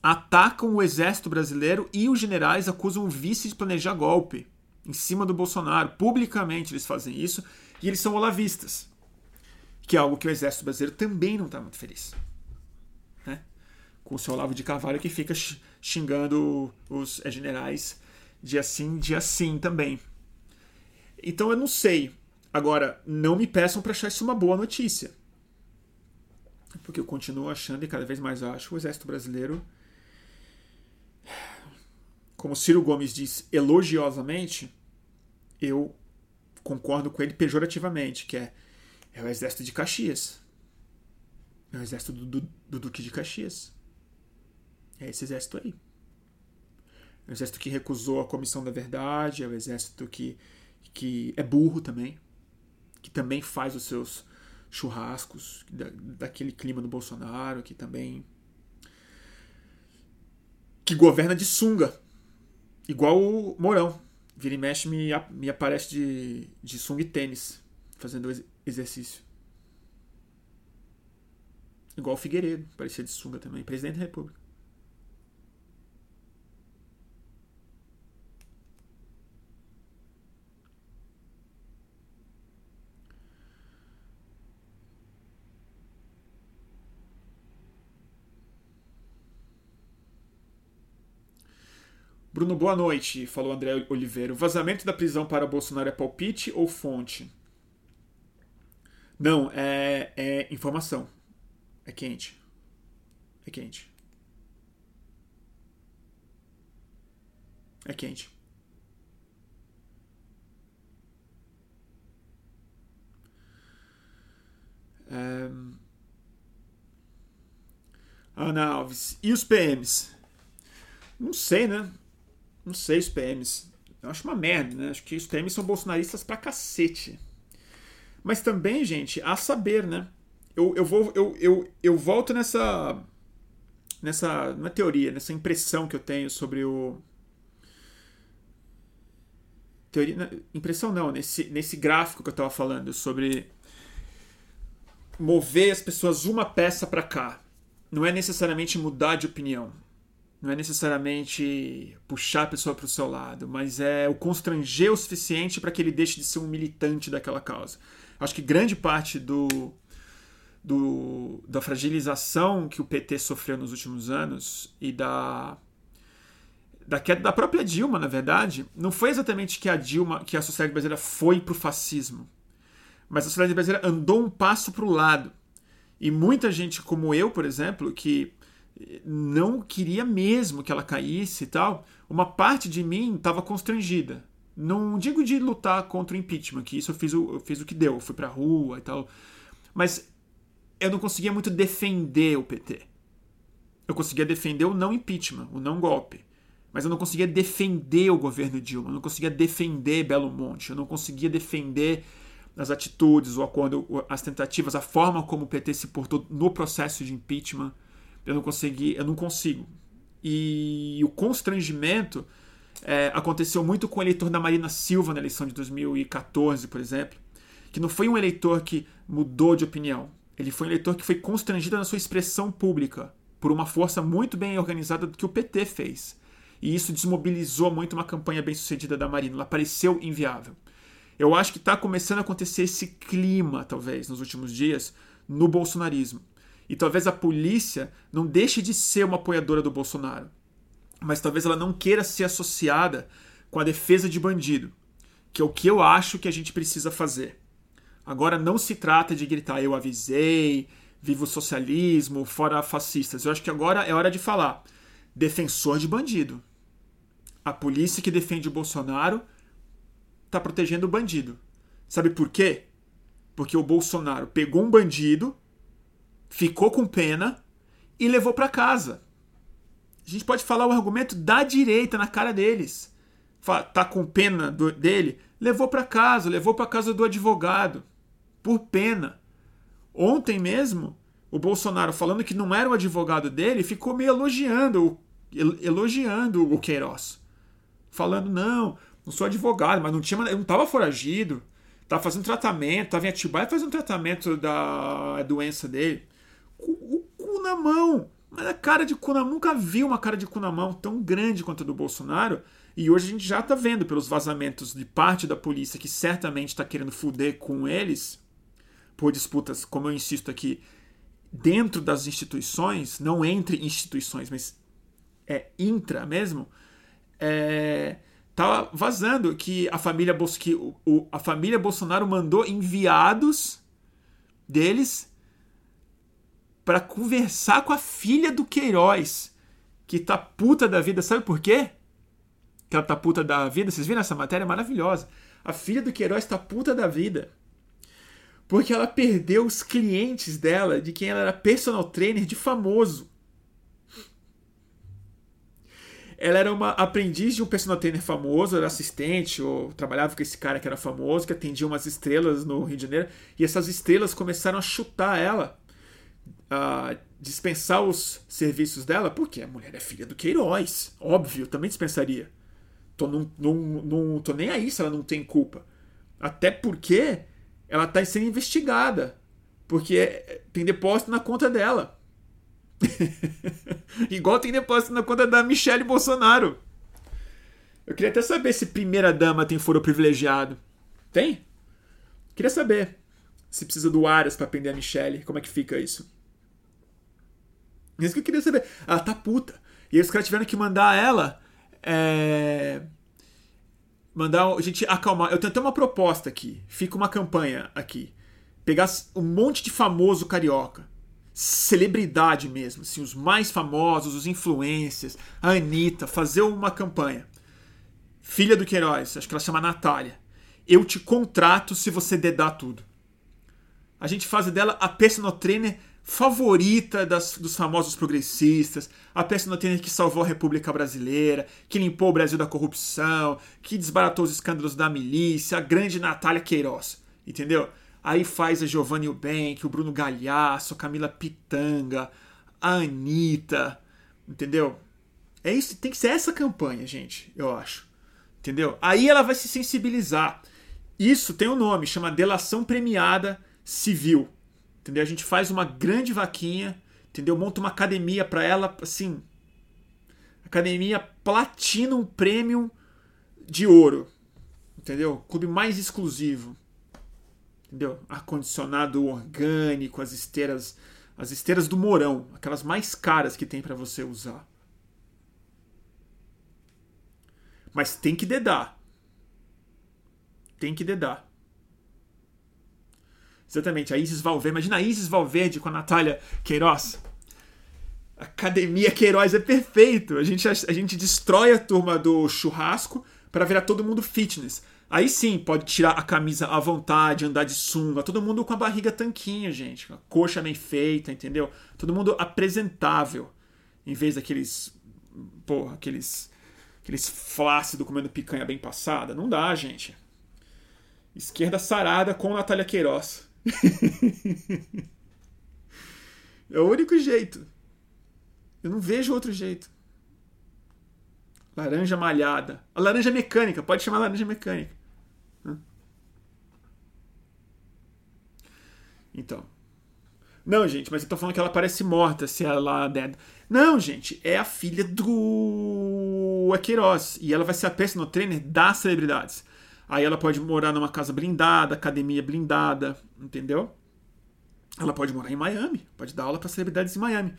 atacam o exército brasileiro e os generais acusam o vice de planejar golpe em cima do Bolsonaro. Publicamente eles fazem isso e eles são olavistas, que é algo que o exército brasileiro também não está muito feliz. Né? Com o seu Olavo de Carvalho que fica xingando os é, generais dia sim, dia sim também. Então eu não sei. Agora, não me peçam para achar isso uma boa notícia. Porque eu continuo achando, e cada vez mais acho, o exército brasileiro, como Ciro Gomes diz elogiosamente, eu concordo com ele pejorativamente, que é, é o exército de Caxias. É o exército do, do, do Duque de Caxias. É esse exército aí. É o exército que recusou a Comissão da Verdade, é o exército que que é burro também, que também faz os seus churrascos, da, daquele clima do Bolsonaro, que também. Que governa de sunga, igual o Mourão. Vira e mexe me, me aparece de, de sunga e tênis, fazendo exercício. Igual o Figueiredo, parecia de sunga também, presidente da República. Bruno, boa noite, falou André Oliveira. O vazamento da prisão para Bolsonaro é palpite ou fonte? Não, é, é informação. É quente. É quente. É quente. É... Ana Alves. E os PMs? Não sei, né? Sei os PMs. Eu acho uma merda, né? Acho que os PMs são bolsonaristas pra cacete. Mas também, gente, a saber, né? Eu, eu, vou, eu, eu, eu volto nessa. Nessa. Não é teoria, nessa impressão que eu tenho sobre o. Teoria, impressão não, nesse, nesse gráfico que eu tava falando, sobre mover as pessoas uma peça para cá. Não é necessariamente mudar de opinião não é necessariamente puxar a pessoa para o seu lado, mas é o constranger o suficiente para que ele deixe de ser um militante daquela causa. Acho que grande parte do, do, da fragilização que o PT sofreu nos últimos anos e da da queda da própria Dilma, na verdade, não foi exatamente que a Dilma, que a sociedade brasileira foi para o fascismo, mas a sociedade brasileira andou um passo para o lado. E muita gente como eu, por exemplo, que não queria mesmo que ela caísse e tal, uma parte de mim estava constrangida. Não digo de lutar contra o impeachment, que isso eu fiz o, eu fiz o que deu, eu fui pra rua e tal. Mas eu não conseguia muito defender o PT. Eu conseguia defender o não impeachment, o não golpe. Mas eu não conseguia defender o governo Dilma, eu não conseguia defender Belo Monte, eu não conseguia defender as atitudes, o acordo, as tentativas, a forma como o PT se portou no processo de impeachment eu não consegui, eu não consigo. E o constrangimento é, aconteceu muito com o eleitor da Marina Silva na eleição de 2014, por exemplo, que não foi um eleitor que mudou de opinião. Ele foi um eleitor que foi constrangido na sua expressão pública por uma força muito bem organizada que o PT fez. E isso desmobilizou muito uma campanha bem sucedida da Marina. Ela pareceu inviável. Eu acho que está começando a acontecer esse clima, talvez, nos últimos dias, no bolsonarismo. E talvez a polícia não deixe de ser uma apoiadora do Bolsonaro, mas talvez ela não queira ser associada com a defesa de bandido, que é o que eu acho que a gente precisa fazer. Agora não se trata de gritar eu avisei, viva o socialismo, fora fascistas. Eu acho que agora é hora de falar defensor de bandido. A polícia que defende o Bolsonaro está protegendo o bandido. Sabe por quê? Porque o Bolsonaro pegou um bandido, ficou com pena e levou para casa. A gente pode falar o argumento da direita na cara deles. Tá com pena do, dele, levou para casa, levou para casa do advogado, por pena. Ontem mesmo, o Bolsonaro falando que não era o advogado dele, ficou meio elogiando, elogiando o Queiroz. Falando, não, não sou advogado, mas não tinha, eu não estava foragido. Tava fazendo tratamento, tava em Atibaia fazendo tratamento da doença dele. O, cu na mão. Mas a cara de cu na mão, nunca vi uma cara de cu na mão tão grande quanto a do Bolsonaro. E hoje a gente já está vendo pelos vazamentos de parte da polícia que certamente está querendo fuder com eles por disputas, como eu insisto aqui, dentro das instituições, não entre instituições, mas é intra mesmo. É, tá vazando que a família, que o, a família Bolsonaro mandou enviados deles para conversar com a filha do Queiroz, que tá puta da vida. Sabe por quê? Que ela tá puta da vida. Vocês viram essa matéria maravilhosa? A filha do Queiroz tá puta da vida. Porque ela perdeu os clientes dela, de quem ela era personal trainer de famoso. Ela era uma aprendiz de um personal trainer famoso, era assistente, ou trabalhava com esse cara que era famoso, que atendia umas estrelas no Rio de Janeiro, e essas estrelas começaram a chutar ela, a dispensar os serviços dela, porque a mulher é filha do Queiroz. Óbvio, também dispensaria. Tô, não, não, não, tô nem aí se ela não tem culpa. Até porque ela está sendo investigada. Porque tem depósito na conta dela. <laughs> Igual tem depósito na conta da Michelle Bolsonaro. Eu queria até saber se primeira dama tem foro privilegiado. Tem? Queria saber se precisa do Aras para prender a Michelle. Como é que fica isso? Isso que eu queria saber. Ela tá puta. E aí os caras tiveram que mandar ela. É... Mandar a gente acalmar. Eu tenho até uma proposta aqui. Fica uma campanha aqui. Pegar um monte de famoso carioca celebridade mesmo, assim, os mais famosos, os influencers, a Anitta, fazer uma campanha. Filha do Queiroz, acho que ela chama Natália. Eu te contrato se você dedar tudo. A gente faz dela a personal trainer favorita das, dos famosos progressistas, a personal trainer que salvou a República Brasileira, que limpou o Brasil da corrupção, que desbaratou os escândalos da milícia, a grande Natália Queiroz, entendeu? Aí faz a Giovanni Eubank, o Bruno Galhaço, a Camila Pitanga, a Anitta, entendeu? É isso, tem que ser essa campanha, gente, eu acho. Entendeu? Aí ela vai se sensibilizar. Isso tem um nome, chama delação premiada civil. Entendeu? A gente faz uma grande vaquinha, entendeu? Monta uma academia para ela, assim, academia Platinum Premium de ouro. Entendeu? Clube mais exclusivo entendeu? Ar-condicionado orgânico, as esteiras, as esteiras do Mourão, aquelas mais caras que tem para você usar. Mas tem que dedar. Tem que dedar. Exatamente, a Isis Valverde. Imagina a Isis Valverde com a Natália Queiroz. Academia Queiroz é perfeito. A gente, a, a gente destrói a turma do churrasco para virar todo mundo fitness. Aí sim, pode tirar a camisa à vontade, andar de sunga, todo mundo com a barriga tanquinha, gente, a coxa bem feita, entendeu? Todo mundo apresentável, em vez daqueles, porra, aqueles, aqueles flácidos comendo picanha bem passada. Não dá, gente. Esquerda sarada com Natália Queiroz. <laughs> é o único jeito. Eu não vejo outro jeito. Laranja malhada. A laranja mecânica, pode chamar laranja mecânica. Então. Não, gente, mas eu tô falando que ela parece morta se ela dead. Não, gente, é a filha do Queiroz. E ela vai ser a personal trainer das celebridades. Aí ela pode morar numa casa blindada, academia blindada, entendeu? Ela pode morar em Miami, pode dar aula para celebridades em Miami.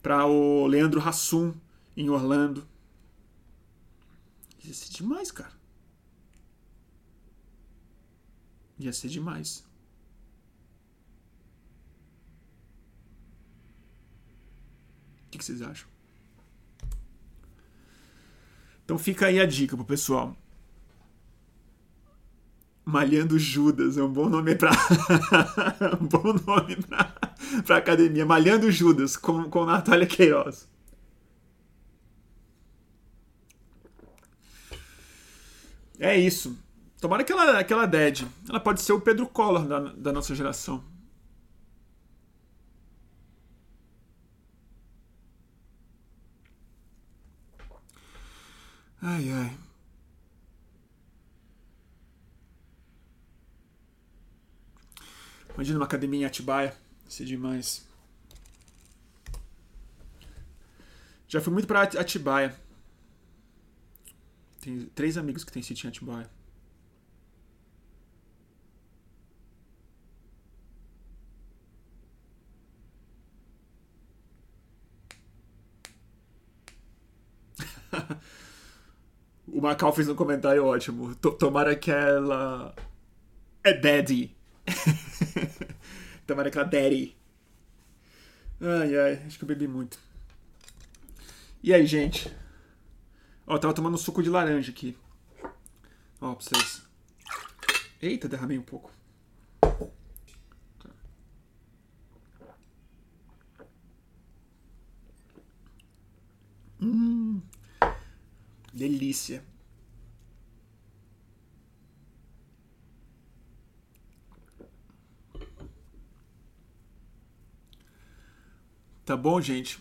Para o Leandro Hassum em Orlando, Ia ser demais, cara. Ia ser demais. O que, que vocês acham? Então fica aí a dica pro pessoal. Malhando Judas é um bom nome para <laughs> um bom nome para academia. Malhando Judas com com Natália Queiroz. É isso. Tomara que ela, que ela. Ela pode ser o Pedro Collor da, da nossa geração. Ai, ai. Imagina uma academia em Atibaia. Isso é demais. Já fui muito pra Atibaia. Tem três amigos que tem sítio em Atibaia. <laughs> o Macau fez um comentário ótimo. Tomara que ela é daddy. <laughs> Tomara que ela daddy. Ai, ai, acho que eu bebi muito. E aí, gente? Ó, tava tomando suco de laranja aqui. Ó, pra vocês. Eita, derramei um pouco. Hum, delícia. Tá bom, gente?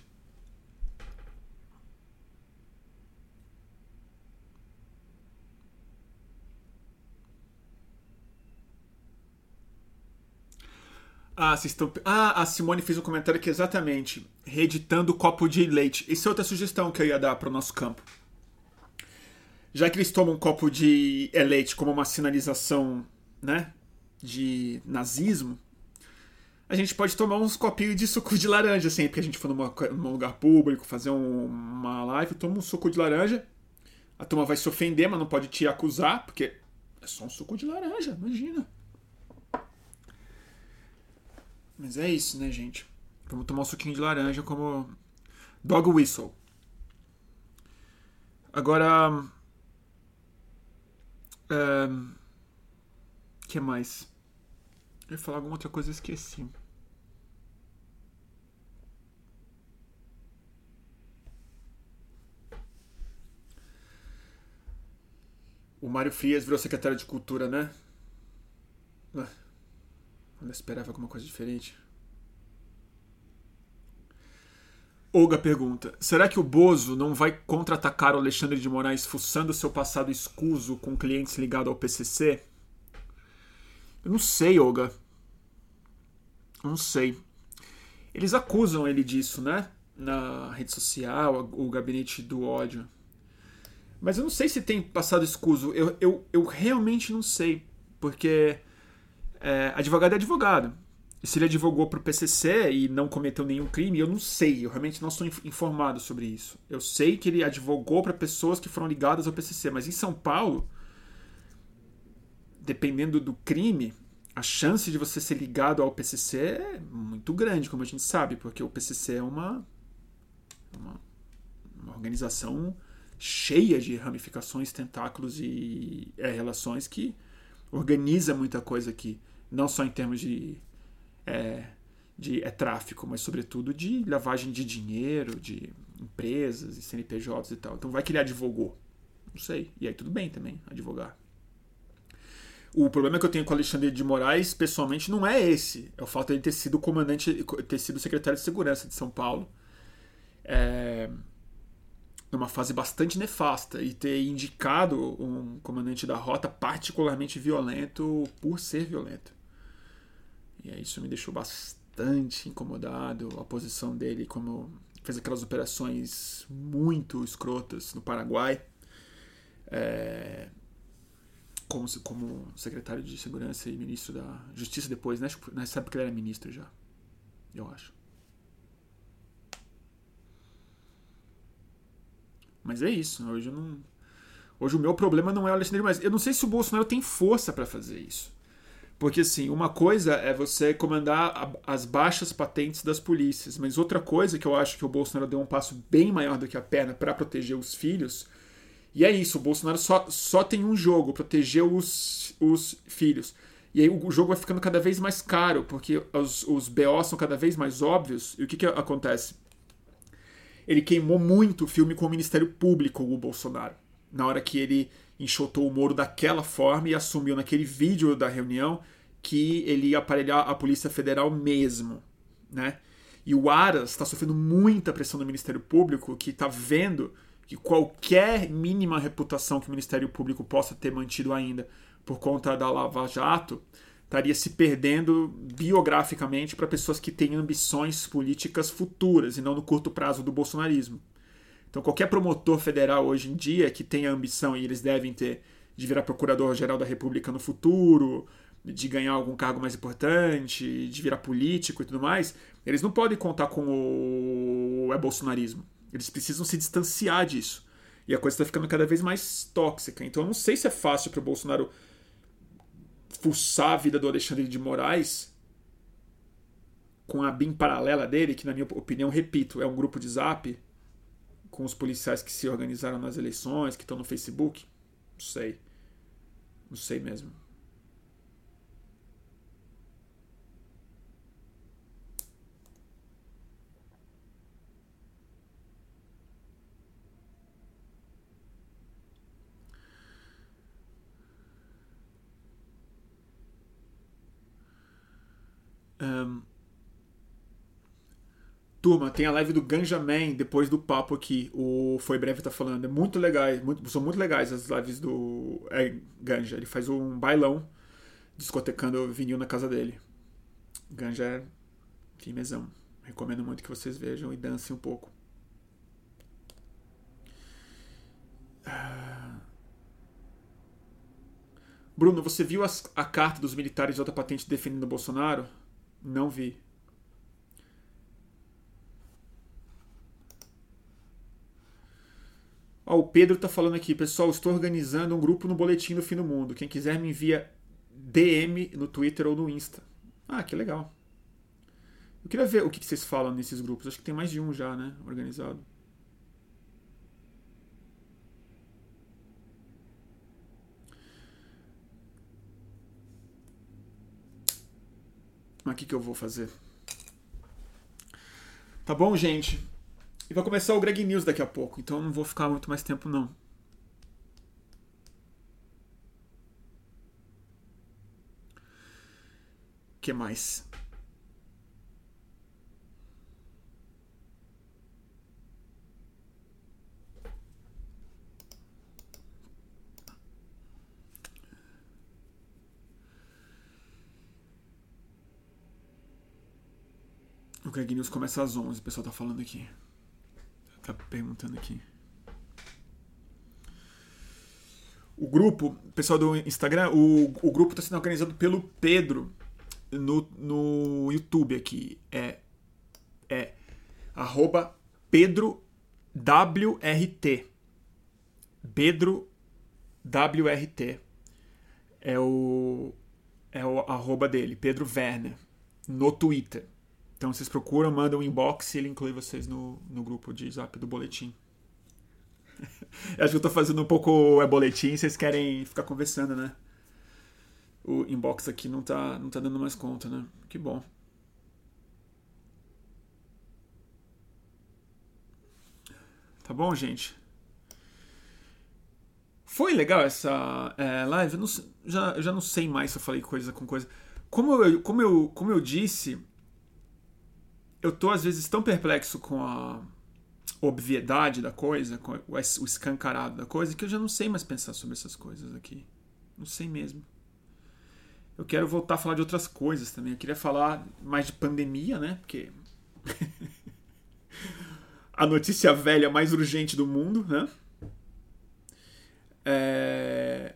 Ah, estão... ah, a Simone fez um comentário que exatamente reeditando o copo de leite. Isso é outra sugestão que eu ia dar para o nosso campo. Já que eles tomam um copo de leite como uma sinalização, né, de nazismo, a gente pode tomar uns copinhos de suco de laranja sempre que a gente for numa, num lugar público, fazer um, uma live, toma um suco de laranja. A turma vai se ofender, mas não pode te acusar, porque é só um suco de laranja, imagina. Mas é isso, né, gente? Vamos tomar um suquinho de laranja como dog whistle. Agora. O é, que mais? Eu ia falar alguma outra coisa e esqueci. O Mário Frias virou secretário de Cultura, né? Eu esperava alguma coisa diferente. Olga pergunta: será que o Bozo não vai contra-atacar o Alexandre de Moraes fuçando seu passado escuso com clientes ligados ao PCC? Eu não sei, Olga. Eu não sei. Eles acusam ele disso, né? Na rede social, o gabinete do ódio. Mas eu não sei se tem passado escuso. Eu, eu, eu realmente não sei. Porque é, advogado é advogado. Se ele advogou para o PCC e não cometeu nenhum crime, eu não sei. Eu realmente não sou informado sobre isso. Eu sei que ele advogou para pessoas que foram ligadas ao PCC, mas em São Paulo, dependendo do crime, a chance de você ser ligado ao PCC é muito grande, como a gente sabe, porque o PCC é uma, uma, uma organização cheia de ramificações, tentáculos e é, relações que organiza muita coisa aqui, não só em termos de, é, de é, tráfico, mas sobretudo de lavagem de dinheiro, de empresas e CNPJs e tal. Então vai que ele advogou. Não sei. E aí tudo bem também, advogar. O problema que eu tenho com Alexandre de Moraes, pessoalmente, não é esse. É o fato de ele ter sido comandante, ter sido secretário de segurança de São Paulo. É, numa fase bastante nefasta e ter indicado um comandante da rota particularmente violento por ser violento. E aí isso me deixou bastante incomodado. A posição dele, como fez aquelas operações muito escrotas no Paraguai, é, como, como secretário de segurança e ministro da justiça depois, né? Nessa época ele era ministro já, eu acho. Mas é isso. Hoje não. Hoje o meu problema não é o Alexandre Moraes. Eu não sei se o Bolsonaro tem força para fazer isso. Porque, assim, uma coisa é você comandar as baixas patentes das polícias, mas outra coisa que eu acho que o Bolsonaro deu um passo bem maior do que a perna para proteger os filhos, e é isso, o Bolsonaro só, só tem um jogo, proteger os, os filhos. E aí o jogo vai ficando cada vez mais caro, porque os, os BO são cada vez mais óbvios. E o que, que acontece? Ele queimou muito o filme com o Ministério Público, o Bolsonaro. Na hora que ele enxotou o Moro daquela forma e assumiu naquele vídeo da reunião que ele ia aparelhar a Polícia Federal mesmo, né? E o Aras está sofrendo muita pressão do Ministério Público, que está vendo que qualquer mínima reputação que o Ministério Público possa ter mantido ainda por conta da Lava Jato estaria se perdendo biograficamente para pessoas que têm ambições políticas futuras e não no curto prazo do bolsonarismo. Então, qualquer promotor federal hoje em dia que tenha ambição, e eles devem ter, de virar procurador-geral da República no futuro, de ganhar algum cargo mais importante, de virar político e tudo mais, eles não podem contar com o é bolsonarismo. Eles precisam se distanciar disso. E a coisa está ficando cada vez mais tóxica. Então, eu não sei se é fácil para o Bolsonaro fuçar a vida do Alexandre de Moraes com a BIM paralela dele, que na minha opinião, repito, é um grupo de zap com os policiais que se organizaram nas eleições, que estão no Facebook? Não sei. Não sei mesmo. Um, Turma, tem a live do Ganja Man depois do papo aqui. O Foi Breve tá falando. É muito legal, muito, são muito legais as lives do é, Ganja. Ele faz um bailão discotecando vinil na casa dele. Ganja é firmezão. Recomendo muito que vocês vejam e dancem um pouco. Ah. Bruno, você viu as, a carta dos militares de alta patente defendendo o Bolsonaro? Não vi. Ó, o Pedro tá falando aqui, pessoal, estou organizando um grupo no Boletim do Fim do Mundo. Quem quiser me envia DM no Twitter ou no Insta. Ah, que legal. Eu queria ver o que vocês falam nesses grupos. Acho que tem mais de um já, né? Organizado. Mas o que, que eu vou fazer? Tá bom, gente? E vai começar o Greg News daqui a pouco, então não vou ficar muito mais tempo não. Que mais? O Greg News começa às 11, o pessoal tá falando aqui. Tá perguntando aqui. O grupo, pessoal do Instagram, o, o grupo está sendo organizado pelo Pedro no, no YouTube aqui. É, é arroba Pedro WRT. Pedro WRT. É o, é o arroba dele, Pedro Werner, no Twitter. Então vocês procuram, mandam um inbox e ele inclui vocês no, no grupo de zap do boletim. <laughs> Acho que eu tô fazendo um pouco é boletim, vocês querem ficar conversando, né? O inbox aqui não tá, não tá dando mais conta, né? Que bom. Tá bom, gente? Foi legal essa é, live? Eu não, já, eu já não sei mais se eu falei coisa com coisa. Como eu, como eu, como eu disse, eu tô às vezes tão perplexo com a obviedade da coisa, com o escancarado da coisa, que eu já não sei mais pensar sobre essas coisas aqui. Não sei mesmo. Eu quero voltar a falar de outras coisas também. Eu queria falar mais de pandemia, né? Porque. <laughs> a notícia velha mais urgente do mundo, né? É...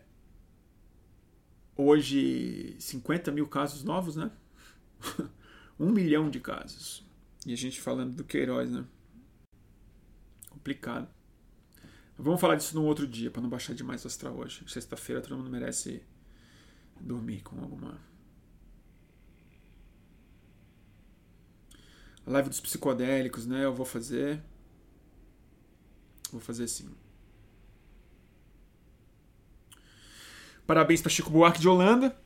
Hoje, 50 mil casos novos, né? <laughs> um milhão de casos. E a gente falando do Queiroz, né? Complicado. Vamos falar disso num outro dia, para não baixar demais o astral hoje. Sexta-feira todo mundo merece dormir com alguma. A live dos psicodélicos, né? Eu vou fazer. Vou fazer sim. Parabéns para Chico Buarque de Holanda.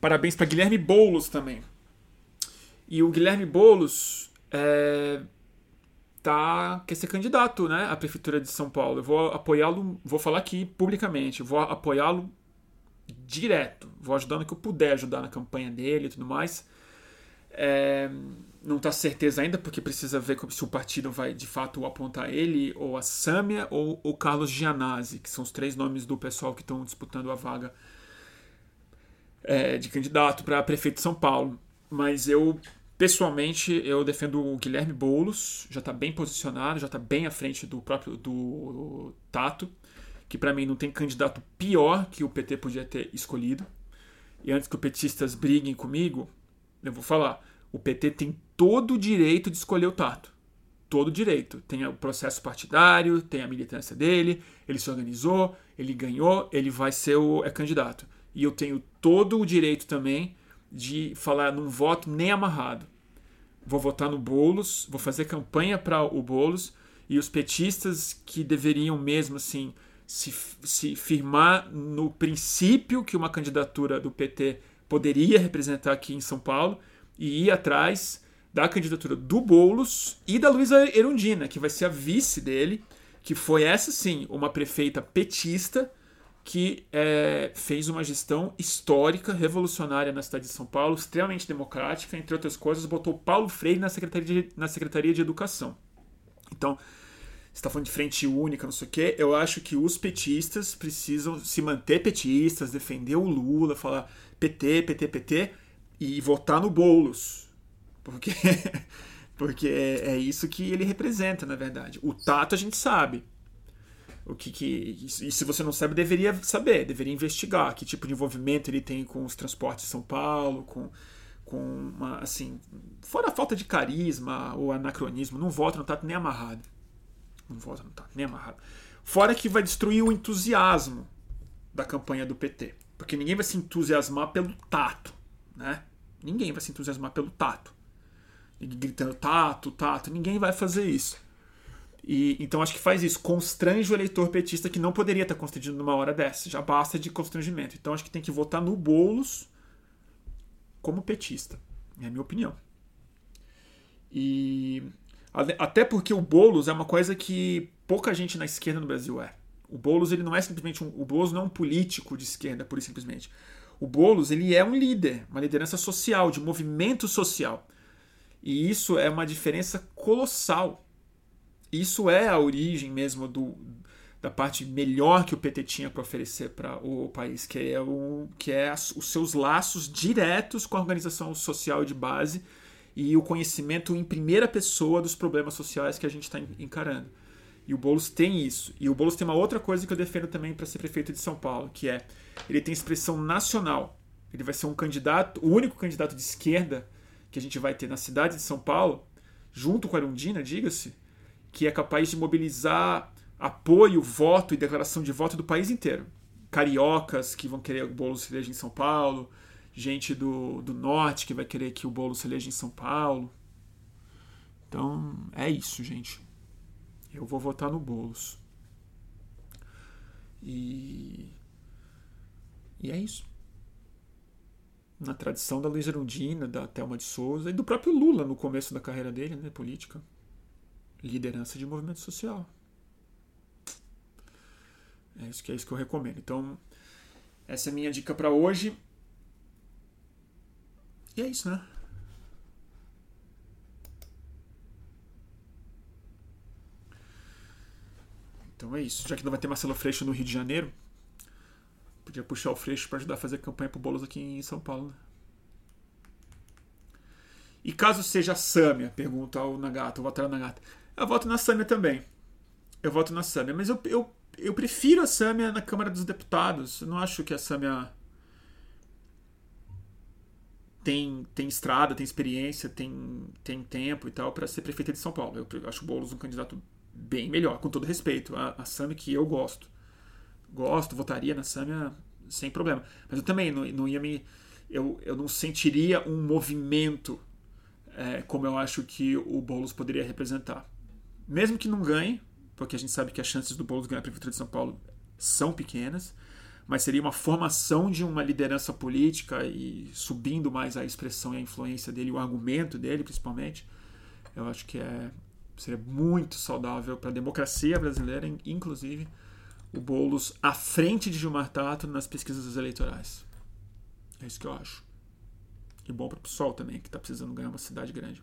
Parabéns para Guilherme Boulos também. E o Guilherme Boulos é, tá, quer ser candidato né, à Prefeitura de São Paulo. Eu vou apoiá-lo, vou falar aqui publicamente, vou apoiá-lo direto. Vou ajudar no que eu puder ajudar na campanha dele e tudo mais. É, não está certeza ainda, porque precisa ver se o partido vai de fato apontar ele, ou a Sâmia, ou o Carlos Gianazzi, que são os três nomes do pessoal que estão disputando a vaga é, de candidato para prefeito de São Paulo. Mas eu, pessoalmente, eu defendo o Guilherme Boulos, já está bem posicionado, já está bem à frente do próprio do Tato, que para mim não tem candidato pior que o PT podia ter escolhido. E antes que os petistas briguem comigo, eu vou falar o PT tem todo o direito de escolher o Tato. Todo o direito. Tem o processo partidário, tem a militância dele, ele se organizou, ele ganhou, ele vai ser o é candidato. E eu tenho todo o direito também de falar num voto nem amarrado. Vou votar no Bolos, vou fazer campanha para o Bolos e os petistas que deveriam mesmo assim se, se firmar no princípio que uma candidatura do PT poderia representar aqui em São Paulo e ir atrás da candidatura do Boulos e da Luísa Erundina, que vai ser a vice dele, que foi essa sim, uma prefeita petista que é, fez uma gestão histórica, revolucionária na cidade de São Paulo, extremamente democrática, entre outras coisas, botou Paulo Freire na Secretaria de, na Secretaria de Educação. Então, você está falando de frente única, não sei o quê, eu acho que os petistas precisam se manter petistas, defender o Lula, falar PT, PT, PT, e votar no Boulos. Porque, <laughs> porque é, é, isso que ele representa, na verdade. O tato a gente sabe. O que, que e se você não sabe, deveria saber, deveria investigar que tipo de envolvimento ele tem com os transportes de São Paulo, com, com uma, assim, fora a falta de carisma ou anacronismo, não vota no tato nem amarrado. Não vota no tato nem amarrado. Fora que vai destruir o entusiasmo da campanha do PT. Porque ninguém vai se entusiasmar pelo tato, né? Ninguém vai se entusiasmar pelo tato. Gritando tato, tato. Ninguém vai fazer isso. E, então acho que faz isso. Constrange o eleitor petista que não poderia estar constrangido numa hora dessa. Já basta de constrangimento. Então acho que tem que votar no Boulos como petista. É a minha opinião. E até porque o Boulos é uma coisa que pouca gente na esquerda no Brasil é. O Boulos ele não é simplesmente um, o Boulos não é um político de esquerda, e simplesmente. O Boulos ele é um líder, uma liderança social, de movimento social. E isso é uma diferença colossal. Isso é a origem mesmo do, da parte melhor que o PT tinha para oferecer para o país, que é, o, que é os seus laços diretos com a organização social de base e o conhecimento em primeira pessoa dos problemas sociais que a gente está encarando. E o Boulos tem isso. E o Boulos tem uma outra coisa que eu defendo também para ser prefeito de São Paulo, que é ele tem expressão nacional. Ele vai ser um candidato, o único candidato de esquerda que a gente vai ter na cidade de São Paulo, junto com a Arundina, diga-se, que é capaz de mobilizar apoio, voto e declaração de voto do país inteiro. Cariocas que vão querer o Boulos se eleja em São Paulo, gente do, do norte que vai querer que o Boulos se eleja em São Paulo. Então, é isso, gente. Eu vou votar no Boulos. E. E é isso. Na tradição da Luiz Erundina, da Thelma de Souza e do próprio Lula no começo da carreira dele, né, política. Liderança de movimento social. É isso que é isso que eu recomendo. Então, essa é a minha dica para hoje. E é isso, né? Então é isso. Já que não vai ter Marcelo Freixo no Rio de Janeiro, podia puxar o Freixo para ajudar a fazer campanha pro Boulos aqui em São Paulo. Né? E caso seja a Sâmia, pergunta o Nagata, votar na Nagata. Eu voto na Sâmia também. Eu voto na Sâmia, mas eu, eu, eu prefiro a Sâmia na Câmara dos Deputados. Eu não acho que a Sâmia tem, tem estrada, tem experiência, tem, tem tempo e tal para ser prefeita de São Paulo. Eu acho o Boulos um candidato bem melhor, com todo respeito. A, a Samia que eu gosto. Gosto, votaria na Samia sem problema. Mas eu também não, não ia me. Eu, eu não sentiria um movimento é, como eu acho que o Boulos poderia representar. Mesmo que não ganhe, porque a gente sabe que as chances do Boulos ganhar a Prefeitura de São Paulo são pequenas, mas seria uma formação de uma liderança política e subindo mais a expressão e a influência dele, o argumento dele principalmente. Eu acho que é, seria muito saudável para a democracia brasileira, inclusive o Boulos à frente de Gilmar Tato nas pesquisas eleitorais. É isso que eu acho. E bom para o PSOL também, que está precisando ganhar uma cidade grande.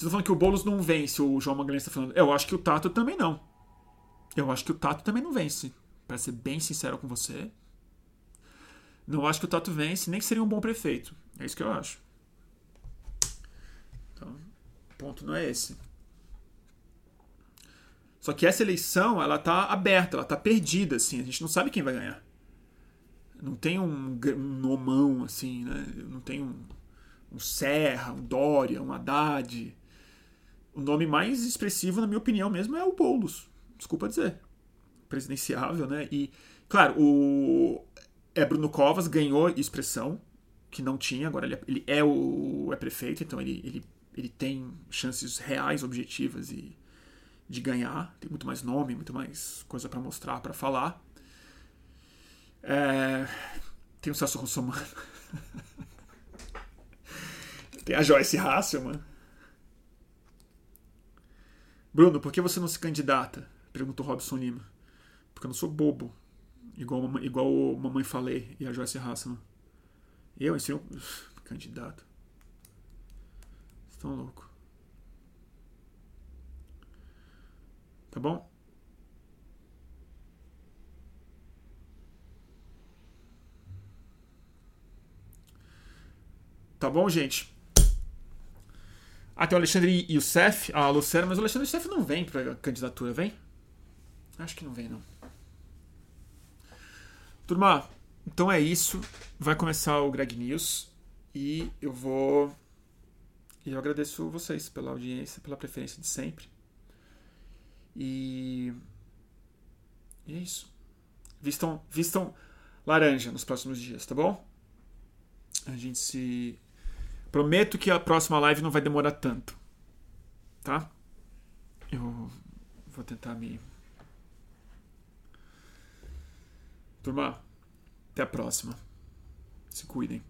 Vocês estão falando que o Boulos não vence, o João Magalhães está falando. Eu acho que o Tato também não. Eu acho que o Tato também não vence. Para ser bem sincero com você. Não acho que o Tato vence, nem que seria um bom prefeito. É isso que eu acho. Então, o ponto não é esse. Só que essa eleição, ela tá aberta, ela tá perdida, assim. A gente não sabe quem vai ganhar. Não tem um, um nomão, assim, né? Não tem um, um Serra, um Dória, um Haddad. O nome mais expressivo, na minha opinião mesmo, é o Boulos. Desculpa dizer. Presidenciável, né? E, claro, o é Bruno Covas ganhou expressão, que não tinha, agora ele é, ele é o é prefeito, então ele, ele, ele tem chances reais, objetivas e de ganhar. Tem muito mais nome, muito mais coisa para mostrar, para falar. É... Tem o Celso Russomano. <laughs> Tem a Joyce Hasselman. Bruno, por que você não se candidata? Perguntou Robson Lima. Porque eu não sou bobo. Igual, igual o Mamãe Falei e a Joyce Hasselman. Eu, eu, candidato. Estão louco. Tá bom? Tá bom, gente? Ah, tem o Alexandre Youssef, a Lucera, mas o Alexandre Youssef não vem pra candidatura, vem? Acho que não vem, não. Turma, então é isso. Vai começar o Greg News e eu vou. E eu agradeço vocês pela audiência, pela preferência de sempre. E. E é isso. Vistam, vistam laranja nos próximos dias, tá bom? A gente se Prometo que a próxima live não vai demorar tanto. Tá? Eu vou tentar me. Turma, até a próxima. Se cuidem.